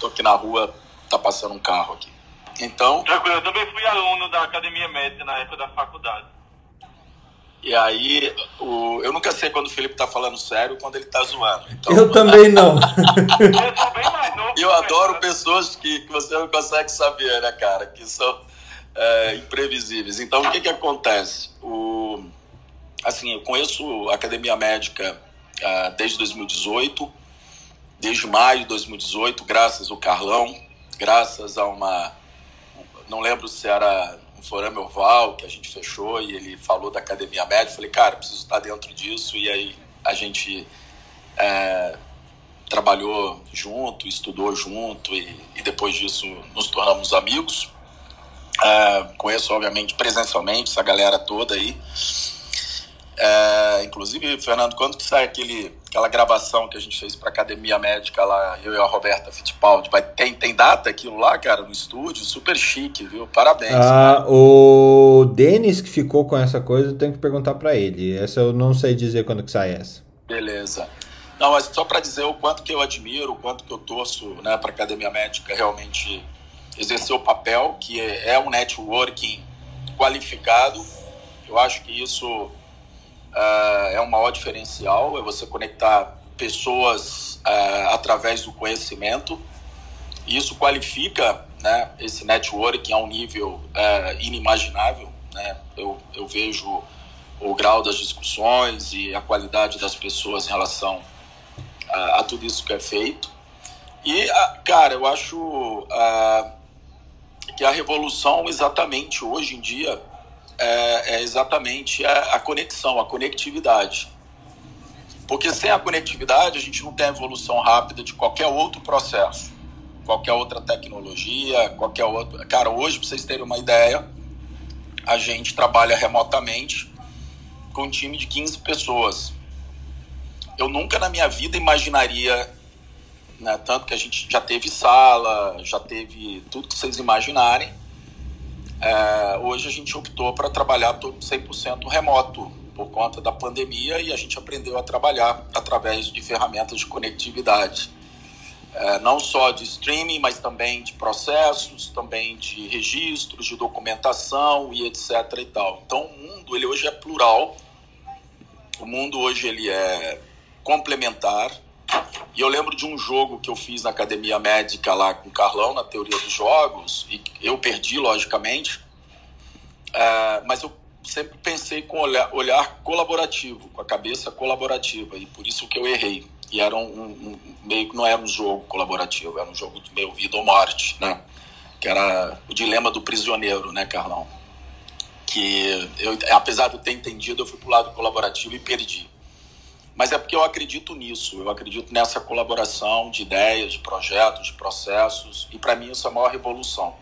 Tô aqui na rua, tá passando um carro aqui. Então, Tranquilo, eu também fui aluno da Academia Médica na época da faculdade. E aí, o, eu nunca sei quando o Felipe tá falando sério ou quando ele tá zoando. Então, Eu também não. eu adoro pessoas que, que você não consegue saber, né, cara? Que são é, imprevisíveis. Então, o que que acontece? O, assim, eu conheço a Academia Médica ah, desde 2018. desde maio de 2018, graças ao Carlão, graças a uma. Não lembro se era forame oval que a gente fechou e ele falou da academia médica. Falei, cara, preciso estar dentro disso. E aí a gente é, trabalhou junto, estudou junto e, e, depois disso nos tornamos amigos. É, conheço, obviamente, presencialmente essa galera toda aí. É, inclusive, Fernando, quando que sai aquele, aquela gravação que a gente fez para Academia Médica lá, eu e a Roberta Fittipaldi? Vai, tem, tem data aquilo lá, cara, no estúdio? Super chique, viu? Parabéns. Ah, o Denis que ficou com essa coisa, eu tenho que perguntar para ele. Essa eu não sei dizer quando que sai essa. Beleza. Não, mas só para dizer o quanto que eu admiro, o quanto que eu torço né, para Academia Médica realmente exercer o papel, que é, é um networking qualificado. Eu acho que isso uh, é um maior diferencial, é você conectar pessoas uh, através do conhecimento. Isso qualifica né, esse networking a um nível uh, inimaginável. Né? Eu, eu vejo o grau das discussões e a qualidade das pessoas em relação a tudo isso que é feito. E, cara, eu acho que a revolução, exatamente hoje em dia, é, é exatamente a, a conexão, a conectividade. Porque sem a conectividade, a gente não tem a evolução rápida de qualquer outro processo, qualquer outra tecnologia, qualquer outro. Cara, hoje, para vocês terem uma ideia, a gente trabalha remotamente com um time de 15 pessoas. Eu nunca na minha vida imaginaria, né, tanto que a gente já teve sala, já teve tudo que vocês imaginarem, é, hoje a gente optou para trabalhar todo 100% remoto por conta da pandemia e a gente aprendeu a trabalhar através de ferramentas de conectividade. É, não só de streaming, mas também de processos, também de registros, de documentação e etc. e tal. Então o mundo ele hoje é plural, o mundo hoje ele é complementar. E eu lembro de um jogo que eu fiz na academia médica lá com o Carlão, na teoria dos jogos, e eu perdi, logicamente, é, mas eu sempre pensei com olhar, olhar colaborativo, com a cabeça colaborativa, e por isso que eu errei. E era um, um, meio que não era um jogo colaborativo, era um jogo de meio vida ou morte, né? Que era o dilema do prisioneiro, né, Carlão? Que eu, apesar de eu ter entendido, eu fui pro lado colaborativo e perdi mas é porque eu acredito nisso, eu acredito nessa colaboração de ideias, de projetos, de processos, e para mim isso é a maior revolução.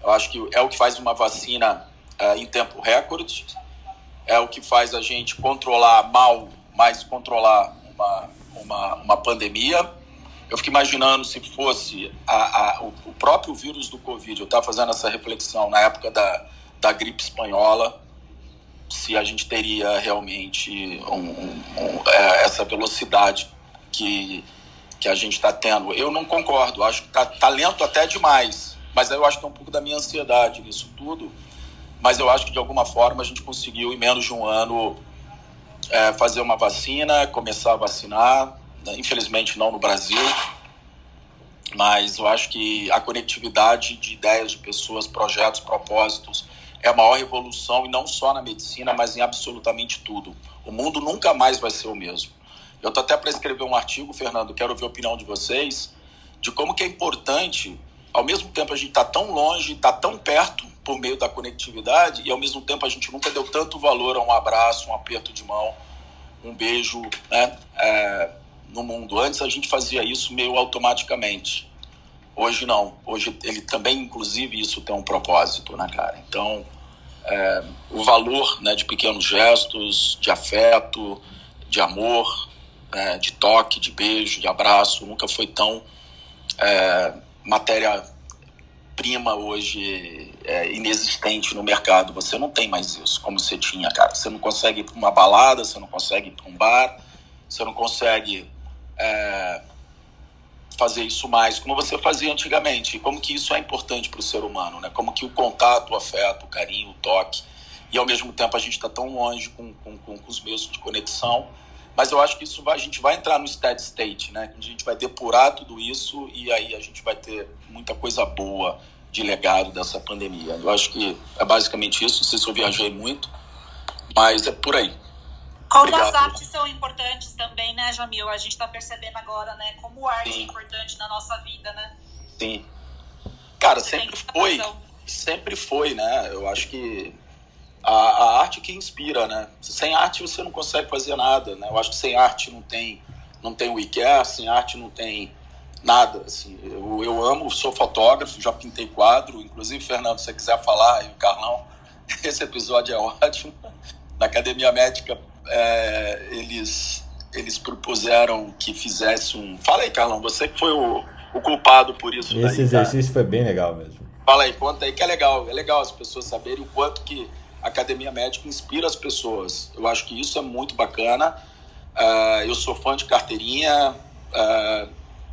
Eu acho que é o que faz uma vacina é, em tempo recorde, é o que faz a gente controlar mal, mas controlar uma, uma, uma pandemia. Eu fico imaginando se fosse a, a, o, próprio vírus do Covid, eu estava fazendo essa reflexão na época da, da gripe espanhola, se a gente teria realmente um, um, um, é, essa velocidade que, que a gente está tendo. Eu não concordo, acho que está tá lento até demais, mas eu acho que tem um pouco da minha ansiedade nisso tudo. Mas eu acho que de alguma forma a gente conseguiu, em menos de um ano, é, fazer uma vacina, começar a vacinar. Né? Infelizmente, não no Brasil, mas eu acho que a conectividade de ideias de pessoas, projetos, propósitos é a maior revolução, e não só na medicina, mas em absolutamente tudo. O mundo nunca mais vai ser o mesmo. Eu estou até para escrever um artigo, Fernando, quero ouvir a opinião de vocês, de como que é importante, ao mesmo tempo a gente está tão longe, está tão perto por meio da conectividade, e ao mesmo tempo a gente nunca deu tanto valor a um abraço, um aperto de mão, um beijo né, é, no mundo. Antes a gente fazia isso meio automaticamente. Hoje não. Hoje ele também, inclusive, isso tem um propósito, né, cara? Então, é, o valor né, de pequenos gestos, de afeto, de amor, é, de toque, de beijo, de abraço, nunca foi tão é, matéria-prima hoje é, inexistente no mercado. Você não tem mais isso como você tinha, cara. Você não consegue ir para uma balada, você não consegue ir para um bar, você não consegue é, fazer isso mais como você fazia antigamente. Como que isso é importante para o ser humano, né? Como que o contato, o afeto, o carinho, o toque. E ao mesmo tempo a gente está tão longe com, com, com, os meios de conexão. Mas eu acho que isso vai, a gente vai entrar no steady state, né? A gente vai depurar tudo isso e aí a gente vai ter muita coisa boa de legado dessa pandemia. Eu acho que é basicamente isso. Não sei se eu viajei muito, mas é por aí. Como Obrigado. as artes são importantes também, né, Jamil? A gente está percebendo agora, né? Como arte Sim. é importante na nossa vida, né? Sim. Cara, sempre foi. Sempre foi, né? Eu acho que a, a arte que inspira, né? Sem arte você não consegue fazer nada, né? Eu acho que sem arte não tem, não tem o IKEA, sem arte não tem nada, assim. Eu, eu amo, sou fotógrafo, já pintei quadro, inclusive, Fernando, se você quiser falar, e o Carlão, esse episódio é ótimo. Na Academia Médica, é, eles, eles propuseram que fizesse um... Fala aí, Carlão, você que foi o, o culpado por isso Esse daí, tá? exercício foi bem legal mesmo. Fala aí, conta aí que é legal. É legal as pessoas saberem o quanto que a Academia Médica inspira as pessoas. Eu acho que isso é muito bacana. Ah, eu sou fã de carteirinha. Ah,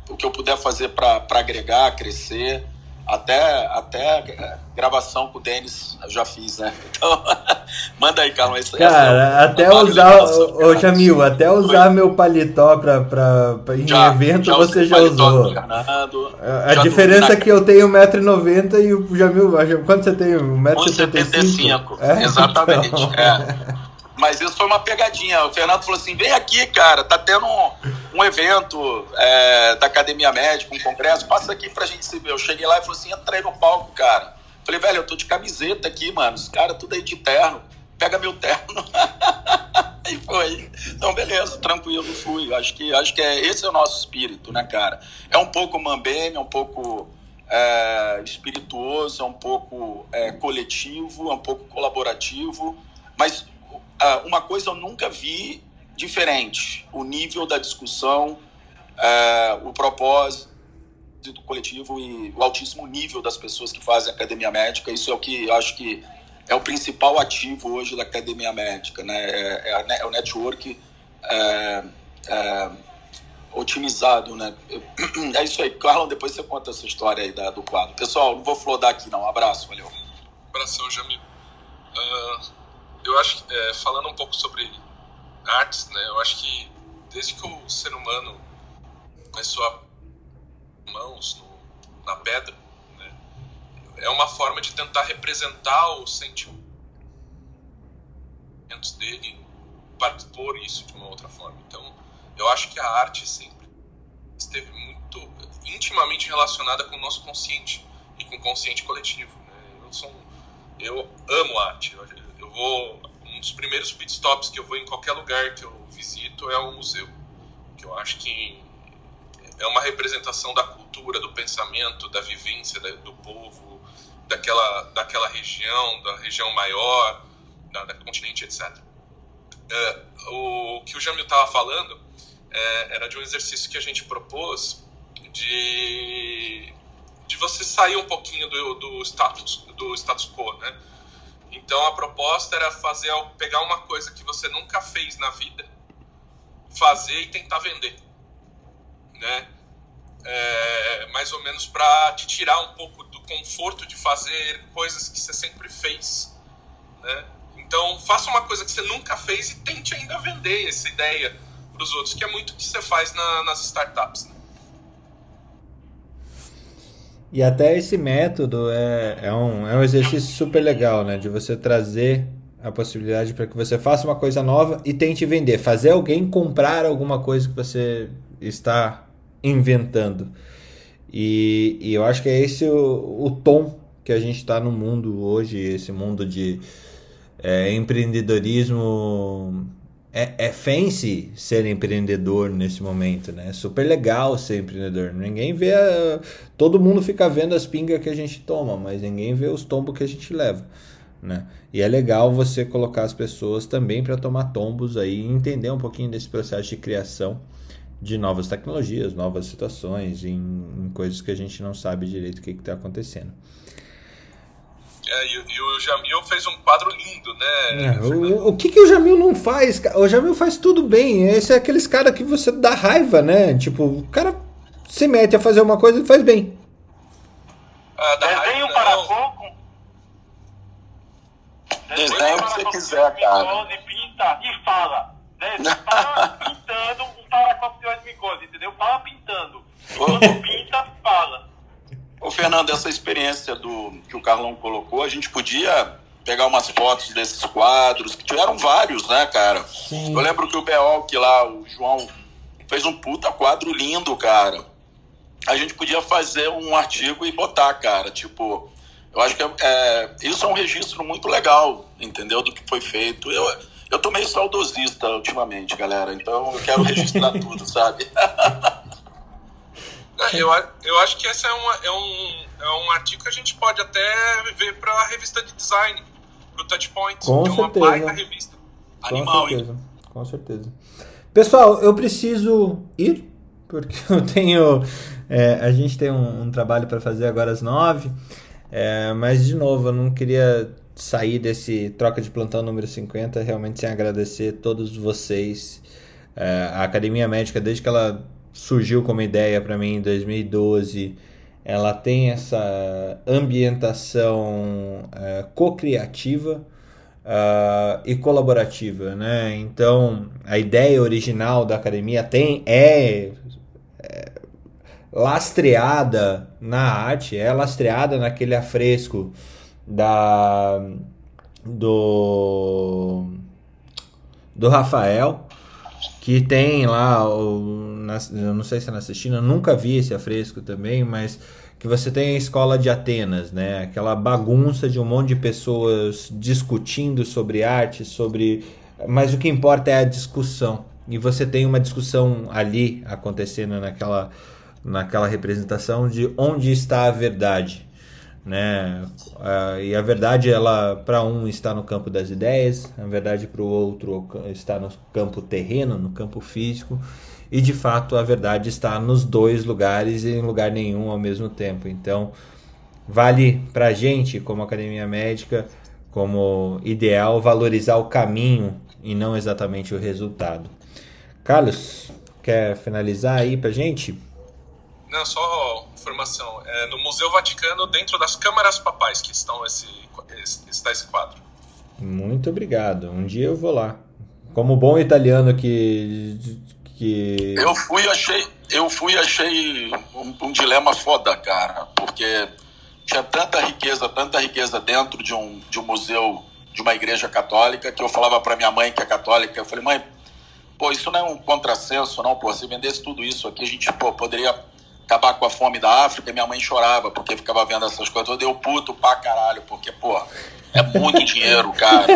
o que eu puder fazer para agregar, crescer. Até, até gravação com o Denis eu já fiz, né? Então, manda aí, Carlão. Isso, Cara, até usar, ô, ô Jamil, até usar meu paletó pra, pra, pra- em Já, evento já você já usou. do Fernando, A, a já diferença é que eu tenho 1,90m e o Jamil, quanto você tem? 1,75m? 1,75m. Exatamente. é. Mas isso foi uma pegadinha. O Fernando falou assim: vem aqui, cara, tá tendo um, um evento é, da Academia Médica, um congresso, passa aqui pra gente se ver. Eu cheguei lá e falei assim: entrei no palco, cara. Falei, velho, eu tô de camiseta aqui, mano. Os caras tudo aí de terno. Pega meu terno. e foi. Então, beleza, tranquilo, fui. Acho que, acho que é, esse é o nosso espírito, né, cara? É um pouco mambeme, é um pouco é, espirituoso, é um pouco é, coletivo, é um pouco colaborativo. Mas ah, uma coisa eu nunca vi diferente: o nível da discussão, é, o propósito do coletivo e o altíssimo nível das pessoas que fazem academia médica. Isso é o que eu acho que é o principal ativo hoje da academia médica, né? É, é é o network é, otimizado, né? É isso aí. Carlão, depois você conta essa história aí da- do quadro. Pessoal, não vou flodar aqui não. Um abraço, valeu. Abração, Jamil. Ah, eu acho que, é, falando um pouco sobre artes, né, eu acho que desde que o ser humano começou a mãos no- na pedra, né, é uma forma de tentar representar os sentimentos dele para expor isso de uma outra forma. Então, eu acho que a arte sempre esteve muito intimamente relacionada com o nosso consciente e com o consciente coletivo. Né? Eu sou um eu amo arte. Eu, eu vou um dos primeiros pit stops que eu vou em qualquer lugar que eu visito é um museu, que eu acho que é uma representação da cultura, do pensamento, da vivência do povo, daquela daquela região, da região maior, da, da continente, etc. É, o que o Jamil estava falando é, era de um exercício que a gente propôs de de você sair um pouquinho do, do status do status quo, né? Então a proposta era fazer pegar uma coisa que você nunca fez na vida, fazer e tentar vender, né? É, mais ou menos para te tirar um pouco do conforto de fazer coisas que você sempre fez, né? Então faça uma coisa que você nunca fez e tente ainda vender essa ideia para os outros, que é muito o que você faz na- nas startups. Né? E até esse método é, é, um, é um exercício super legal, né? De você trazer a possibilidade para que você faça uma coisa nova e tente vender. Fazer alguém comprar alguma coisa que você está inventando. E, e eu acho que é esse o, o tom que a gente está no mundo hoje, esse mundo de é, empreendedorismo. É, é fancy ser empreendedor nesse momento, né? É super legal ser empreendedor. Ninguém vê. a- todo mundo fica vendo as pingas que a gente toma, mas ninguém vê os tombos que a gente leva, né? E é legal você colocar as pessoas também para tomar tombos aí e entender um pouquinho desse processo de criação de novas tecnologias, novas situações, em, em coisas que a gente não sabe direito o que está acontecendo. É, e, e o Jamil fez um quadro lindo, né? É, o, o que, que o Jamil não faz? O Jamil faz tudo bem. Esse é aqueles cara que você dá raiva, né? Tipo, o cara se mete a fazer uma coisa e faz bem. Ah, Desenha um para pouco. Desenha o que você quiser, cara. E pinta e fala. Desenha, fala pintando um paracopo de osmicose, entendeu? Fala pintando. Quando pinta, fala. Ô, Fernando, essa experiência do que o Carlão colocou, a gente podia pegar umas fotos desses quadros, que tiveram vários, né, cara? Sim. Eu lembro que o Beol, que lá, o João, fez um puta quadro lindo, cara. A gente podia fazer um artigo e botar, cara, tipo, eu acho que é, é, isso é um registro muito legal, entendeu? Do que foi feito. Eu, eu tô meio saudosista ultimamente, galera, então eu quero registrar tudo, sabe? É, Eu, eu acho que esse é, uma, é, um, é um artigo que a gente pode até ver para a revista de design, pro Touchpoint. Com é uma certeza. baita revista. Com Animal, hein? certeza, com certeza. Pessoal, eu preciso ir, porque eu tenho. é, a gente tem um, um trabalho para fazer agora às nove. é, mas, de novo, eu não queria sair desse troca de plantão número 50 realmente sem agradecer todos vocês. É, a Academia Médica, desde que ela surgiu como ideia para mim em 2012, ela tem essa ambientação é, co-criativa ah, e colaborativa, né? Então, a ideia original da academia tem é, é lastreada na arte, é lastreada naquele afresco da do do Rafael que tem lá o, na, eu não sei se é na Sistina, nunca vi esse afresco também, mas que você tem a escola de Atenas, né? Aquela bagunça de um monte de pessoas discutindo sobre arte, sobre, mas o que importa é a discussão. E você tem uma discussão ali acontecendo naquela naquela representação de onde está a verdade, né? E a verdade ela para um está no campo das ideias, a verdade para o outro está no campo terreno, no campo físico. E de fato a verdade está nos dois lugares e em lugar nenhum ao mesmo tempo. Então, vale pra gente, como academia médica, como ideal, valorizar o caminho e não exatamente o resultado. Carlos, quer finalizar aí pra gente? Não, só informação. É no Museu Vaticano, dentro das câmaras papais, que estão esse, esse, está esse quadro. Muito obrigado. Um dia eu vou lá. Como bom italiano que. Que... Eu fui achei, eu fui achei um, um dilema foda, cara, porque tinha tanta riqueza, tanta riqueza dentro de um, de um museu de uma igreja católica que eu falava para minha mãe que é católica, eu falei, mãe, pô, isso não é um contrassenso, não, pô, se vendesse tudo isso aqui, a gente, pô, poderia acabar com a fome da África, minha mãe chorava porque ficava vendo essas coisas, eu dei puto pra caralho, porque, pô, é muito dinheiro, cara.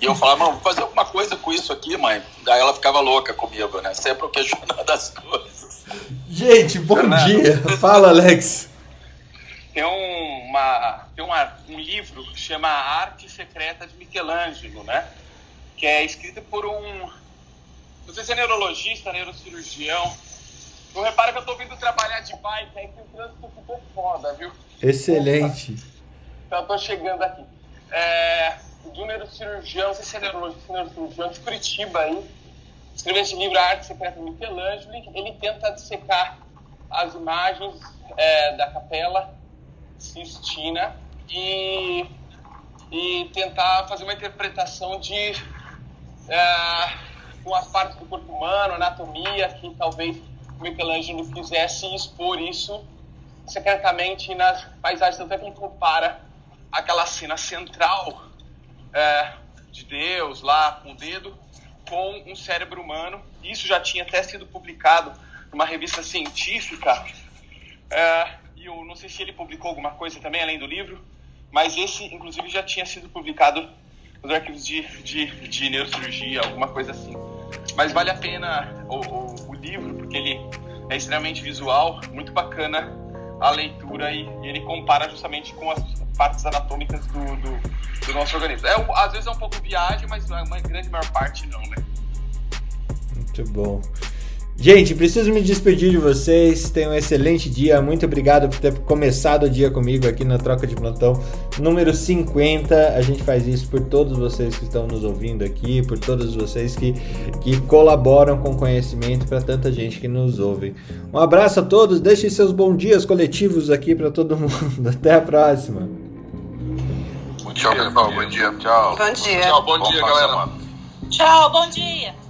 E eu falava, mano, vou fazer alguma coisa com isso aqui, mãe. Daí ela ficava louca comigo, né? Sempre eu questionando as coisas. Gente, bom Fernando. dia. Fala, Alex. Tem, uma, tem uma, um livro que chama A Arte Secreta de Michelangelo, né? Que é escrito por um. Não sei se é neurologista, neurocirurgião. Eu reparo que eu tô vindo trabalhar de bike, aí que o trânsito ficou foda, viu? Excelente. Então tô chegando aqui. É, do neurocirurgião, sei se é neurocirurgião de Curitiba aí. Escreveu esse livro, A Arte Secreta de Michelangelo. Ele tenta dissecar as imagens é, da capela Sistina e, e tentar fazer uma interpretação de é, com as partes do corpo humano, anatomia, que talvez Michelangelo quisesse expor isso secretamente nas paisagens. Tanto é que ele compara aquela cena central é, de Deus lá com o dedo com um cérebro humano. Isso já tinha até sido publicado numa revista científica. É, e eu não sei se ele publicou alguma coisa também além do livro, mas esse, inclusive, já tinha sido publicado nos arquivos de, de, de neurocirurgia, alguma coisa assim. Mas vale a pena o, o, o livro, porque ele é extremamente visual, muito bacana a leitura e, e ele compara justamente com as partes anatômicas do, do, do nosso organismo. É, às vezes é um pouco viagem, mas a uma grande maior parte não, né? Muito bom. Gente, preciso me despedir de vocês. Tenham um excelente dia. Muito obrigado por ter começado o dia comigo aqui na Troca de Plantão número 50. A gente faz isso por todos vocês que estão nos ouvindo aqui, por todos vocês que, que colaboram com conhecimento para tanta gente que nos ouve. Um abraço a todos. Deixem seus bons dias coletivos aqui para todo mundo. Até a próxima. Tchau, pessoal. Bom dia. Tchau. Bom dia. Tchau, bom dia, final de galera. Tchau, bom dia.